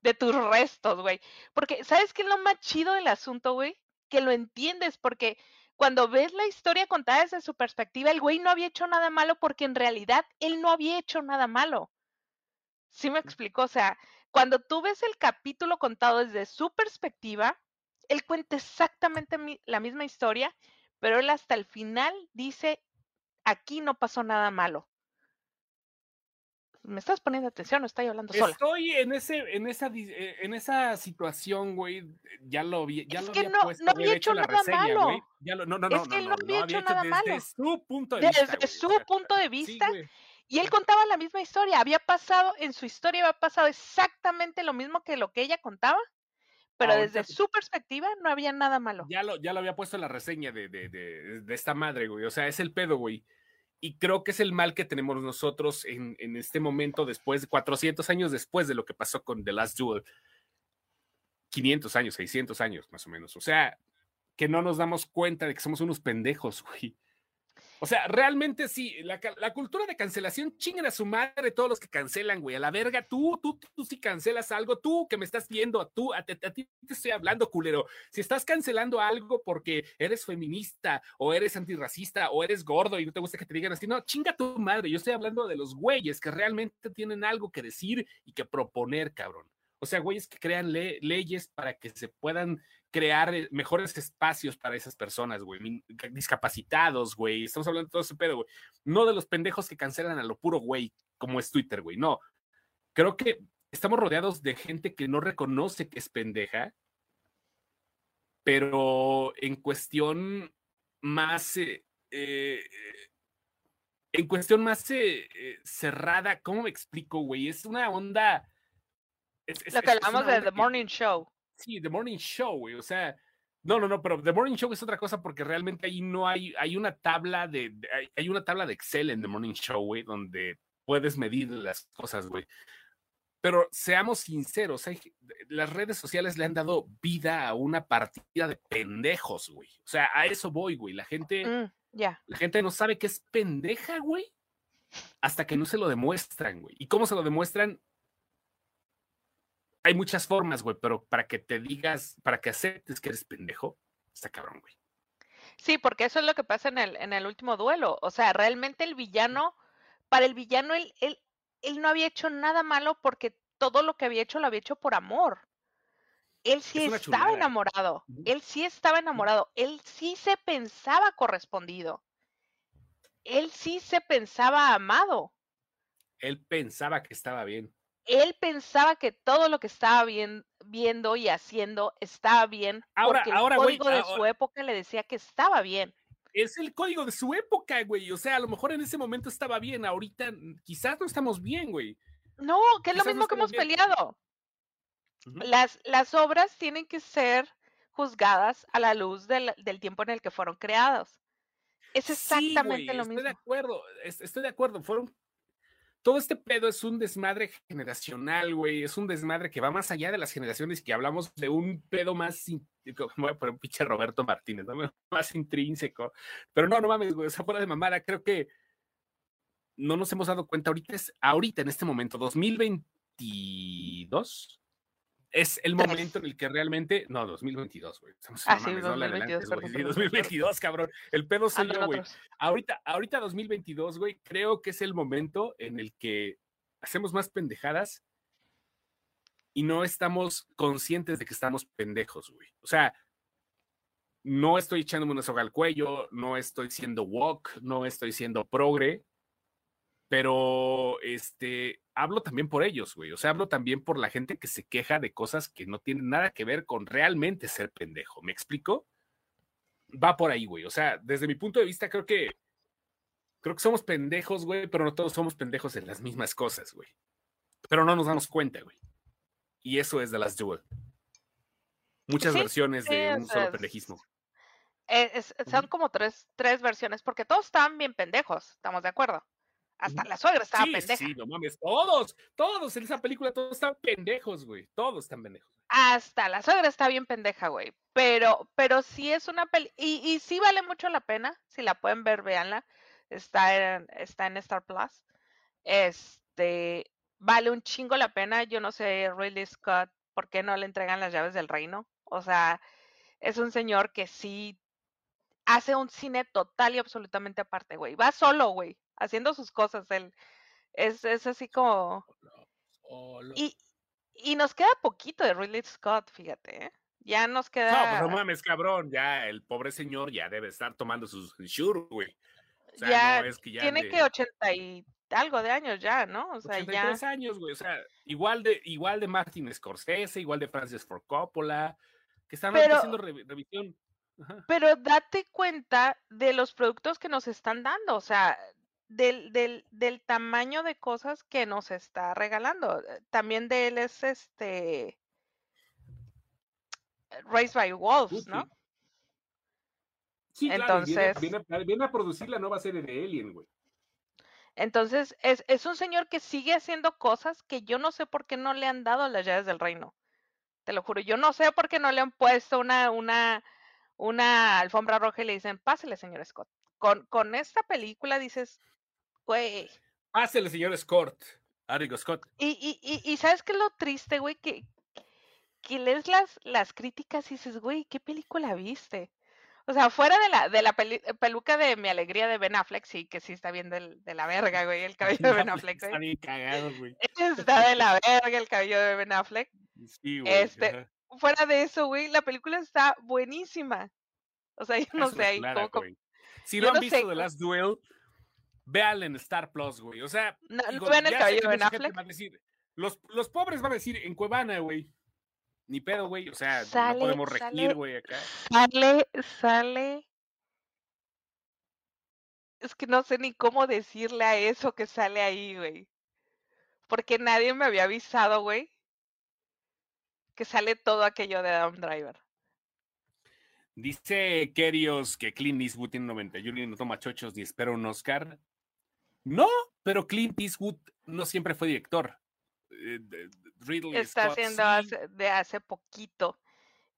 de tus restos, güey. Porque, ¿sabes qué es lo más chido del asunto, güey? Que lo entiendes, porque cuando ves la historia contada desde su perspectiva, el güey no había hecho nada malo porque en realidad él no había hecho nada malo. ¿Sí me explico? O sea, cuando tú ves el capítulo contado desde su perspectiva, él cuenta exactamente la misma historia, pero él hasta el final dice, aquí no pasó nada malo. ¿Me estás poniendo atención o estoy hablando sola? Estoy en ese, en esa, eh, en esa situación, güey. Ya lo vi, ya es lo que no, no había hecho, nada malo. no, no, no, es que él no, había hecho nada malo. Desde su punto de vista. Desde su punto de vista. Y él contaba la misma historia, había pasado, en su historia había pasado exactamente lo mismo que lo que ella contaba, pero desde su perspectiva no había nada malo. Ya lo, ya lo había puesto en la reseña de, de, de, esta madre, güey. O sea, es el pedo, güey. Y creo que es el mal que tenemos nosotros en, en este momento, después, 400 años después de lo que pasó con The Last Duel. 500 años, 600 años más o menos. O sea, que no nos damos cuenta de que somos unos pendejos, güey. O sea, realmente sí, la, cultura de cancelación, chinguen a su madre todos los que cancelan, güey, a la verga, tú, tú, tú sí cancelas algo, tú que me estás viendo, tú, a, ti te estoy hablando, culero. Si estás cancelando algo porque eres feminista o eres antirracista o eres gordo y no te gusta que te digan así, no, chinga tu madre, yo estoy hablando de los güeyes que realmente tienen algo que decir y que proponer, cabrón. O sea, güeyes que crean leyes para que se puedan crear eh, mejores espacios para esas personas, güey. Discapacitados, güey. Estamos hablando de todo ese pedo, güey. No de los pendejos que cancelan a lo puro, güey, como es Twitter, güey. No. Creo que estamos rodeados de gente que no reconoce que es pendeja, pero en cuestión más. Eh, eh, en cuestión más cerrada, ¿cómo me explico, güey? Es una onda lo que hablamos de The Morning Show. Sí, The Morning Show, güey. O sea, no, no, no, pero The Morning Show es otra cosa porque realmente ahí no hay, hay una tabla de, hay, una tabla de Excel en The Morning Show, güey, donde puedes medir las cosas, güey. Pero seamos sinceros, las redes sociales le han dado vida a una partida de pendejos, güey. O sea, a eso voy, güey. La gente, mm, ya. la gente no sabe que es pendeja, güey, hasta que no se lo demuestran, güey. ¿Y cómo se lo demuestran? Hay muchas formas, güey, pero para que te digas, para que aceptes que eres pendejo, está cabrón, güey. Sí, porque eso es lo que pasa en el, en el último duelo. O sea, realmente el villano, para el villano, él, él, él no había hecho nada malo porque todo lo que había hecho lo había hecho por amor. Él sí estaba enamorado, él sí estaba enamorado, él sí se pensaba correspondido, él sí se pensaba amado. Él pensaba que estaba bien. Él pensaba que todo lo que estaba viendo y haciendo estaba bien. Ahora, porque ahora, el código de su época le decía que estaba bien es el código de su época, güey. O sea, a lo mejor en ese momento estaba bien, ahorita quizás no estamos bien, güey. No, que es lo mismo que hemos peleado. las, las obras tienen que ser juzgadas a la luz del, tiempo en el que fueron creadas. Es exactamente lo mismo. Estoy de acuerdo, estoy de acuerdo. Fueron todo este pedo es un desmadre generacional, güey. Es un desmadre que va más allá de las generaciones y que hablamos de un pedo más, voy a poner un pinche Roberto Martínez, ¿no? más intrínseco. Pero no, no mames, güey, esa fuera de mamada, creo que no nos hemos dado cuenta ahorita, es ahorita en este momento, 2022, es el momento en el que realmente. No, 2022, güey. ah, sí, 2022, 2022, cabrón. El pedo soy yo, güey. Ahorita, ahorita 2022, güey, creo que es el momento en el que hacemos más pendejadas y no estamos conscientes de que estamos pendejos, güey. O sea, no estoy echándome una soga al cuello, no estoy siendo walk, no estoy siendo progre, pero este, hablo también por ellos, güey. O sea, hablo también por la gente que se queja de cosas que no tienen nada que ver con realmente ser pendejo. ¿Me explico? Va por ahí, güey. O sea, desde mi punto de vista, creo que creo que somos pendejos, güey, pero no todos somos pendejos en las mismas cosas, güey. Pero no nos damos cuenta, güey. Y eso es de las Duel. Muchas versiones de un solo pendejismo. son como tres, tres versiones, porque todos están bien pendejos, ¿estamos de acuerdo? Hasta la suegra estaba pendeja. Sí, no mames, todos, todos en esa película, todos están pendejos, güey. Todos están pendejos. Hasta la suegra está bien pendeja, güey. Pero, pero sí es una peli. Y, y sí vale mucho la pena. Si la pueden ver, véanla. Está en, está en Star Plus. Este. Vale un chingo la pena. Yo no sé, Ridley Scott, ¿por qué no le entregan las llaves del reino? O sea, es un señor que sí hace un cine total y absolutamente aparte, güey. Va solo, güey haciendo sus cosas. Él es, es así como. Y, y nos queda poquito de Ridley Scott, fíjate, ¿eh? Ya nos queda. No, pues no mames, cabrón. Ya el pobre señor ya debe estar tomando sus sure, güey. ya, tiene que ochenta y algo de años ya, ¿no? O sea, ya. años, güey. O sea, igual de, igual de Martin Scorsese, igual de Francis Ford Coppola, que están haciendo revisión. Pero date cuenta de los productos que nos están dando. O sea, del, del, del, tamaño de cosas que nos está regalando. Eh, también de él es este Raised by Wolves, ¿no? Sí, Entonces, viene, a producir la nueva serie de Alien, güey. Entonces, es, es, un señor que sigue haciendo cosas que yo no sé por qué no le han dado las llaves del reino. Te lo juro, yo no sé por qué no le han puesto una, una, una alfombra roja y le dicen, pásele, señor Scott. Con, con esta película dices, Güey. Pásele, señor Scott. Arrigo Scott. Y, y, y, ¿sabes qué es lo triste, güey? Que, que lees las, las críticas y dices, güey, ¿qué película viste? O sea, fuera de la, de la peluca de Mi Alegría de Ben Affleck, sí, que sí está bien de la verga, güey, el cabello de Ben Affleck, güey. Está bien cagado, güey. Está de la verga el cabello de Ben Affleck. Sí, güey. Este, fuera de eso, güey, la película está buenísima. O sea, yo no sé, ahí como, Si lo han visto de The Last Duel, véanlo en Star Plus, güey. O sea, no, digo, el cabello de Affleck. Decir, los, los pobres van a decir en Cuevana, güey. Ni pedo, güey. O sea, no podemos regir, güey, acá. Sale, sale. Es que no sé ni cómo decirle a eso que sale ahí, güey. Porque nadie me había avisado, güey. Que sale todo aquello de Adam Driver. Dice Kerios que Clint Eastwood tiene 91 y no toma chochos ni espera un Oscar. No, pero Clint Eastwood no siempre fue director. eh, Ridley Está haciendo de hace poquito.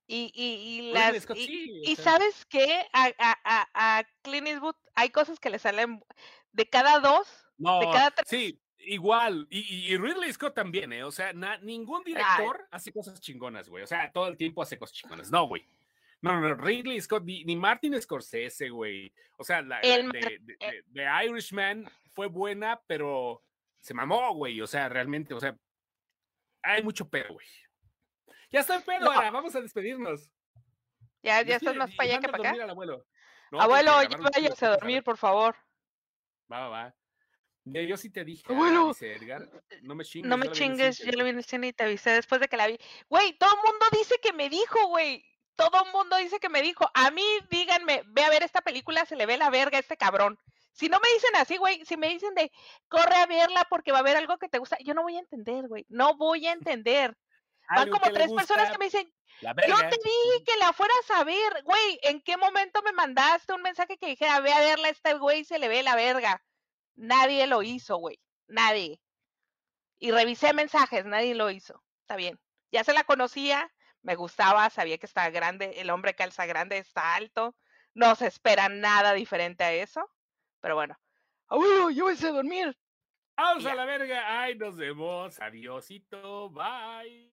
Y, y, las, y, sabes qué, a, a, a, Clint Eastwood hay cosas que le salen de cada dos, de cada tres. Sí, igual. Y, Ridley Scott también, ¿eh? O sea, ningún director hace cosas chingonas, güey. O sea, todo el tiempo hace cosas chingonas. No, güey. No, no, Ridley Scott, ni, Martin Scorsese, güey. O sea, la, de, eh de, Irishman fue buena, pero se mamó, güey. O sea, realmente, o sea, hay mucho pedo, güey. Ya está el pedo, ahora, vamos a despedirnos. Ya, ya estás más para allá que para acá. Abuelo, abuelo ya váyase a dormir, por favor. Va, va, va. Yo sí te dije, dice Edgar, no me chingues. No me chingues, yo lo vi en escena y te avisé después de que la vi. Güey, todo el mundo dice que me dijo, güey. Todo el mundo dice que me dijo. A mí, díganme, ve a ver esta película, se le ve la verga a este cabrón. Si no me dicen así, güey, si me dicen de corre a verla porque va a haber algo que te gusta, yo no voy a entender, güey. No voy a entender. Van como tres personas que me dicen, yo te dije que la fueras a ver, güey, ¿en qué momento me mandaste un mensaje que dijera, ve a verla, este güey se le ve la verga? Nadie lo hizo, güey, nadie. Y revisé mensajes, nadie lo hizo. Está bien. Ya se la conocía, me gustaba, sabía que estaba grande, el hombre calza grande, está alto, no se espera nada diferente a eso. Pero bueno, abuelo, yo voy a dormir. Vamos a la verga. Ay, nos vemos. Adiósito. Bye.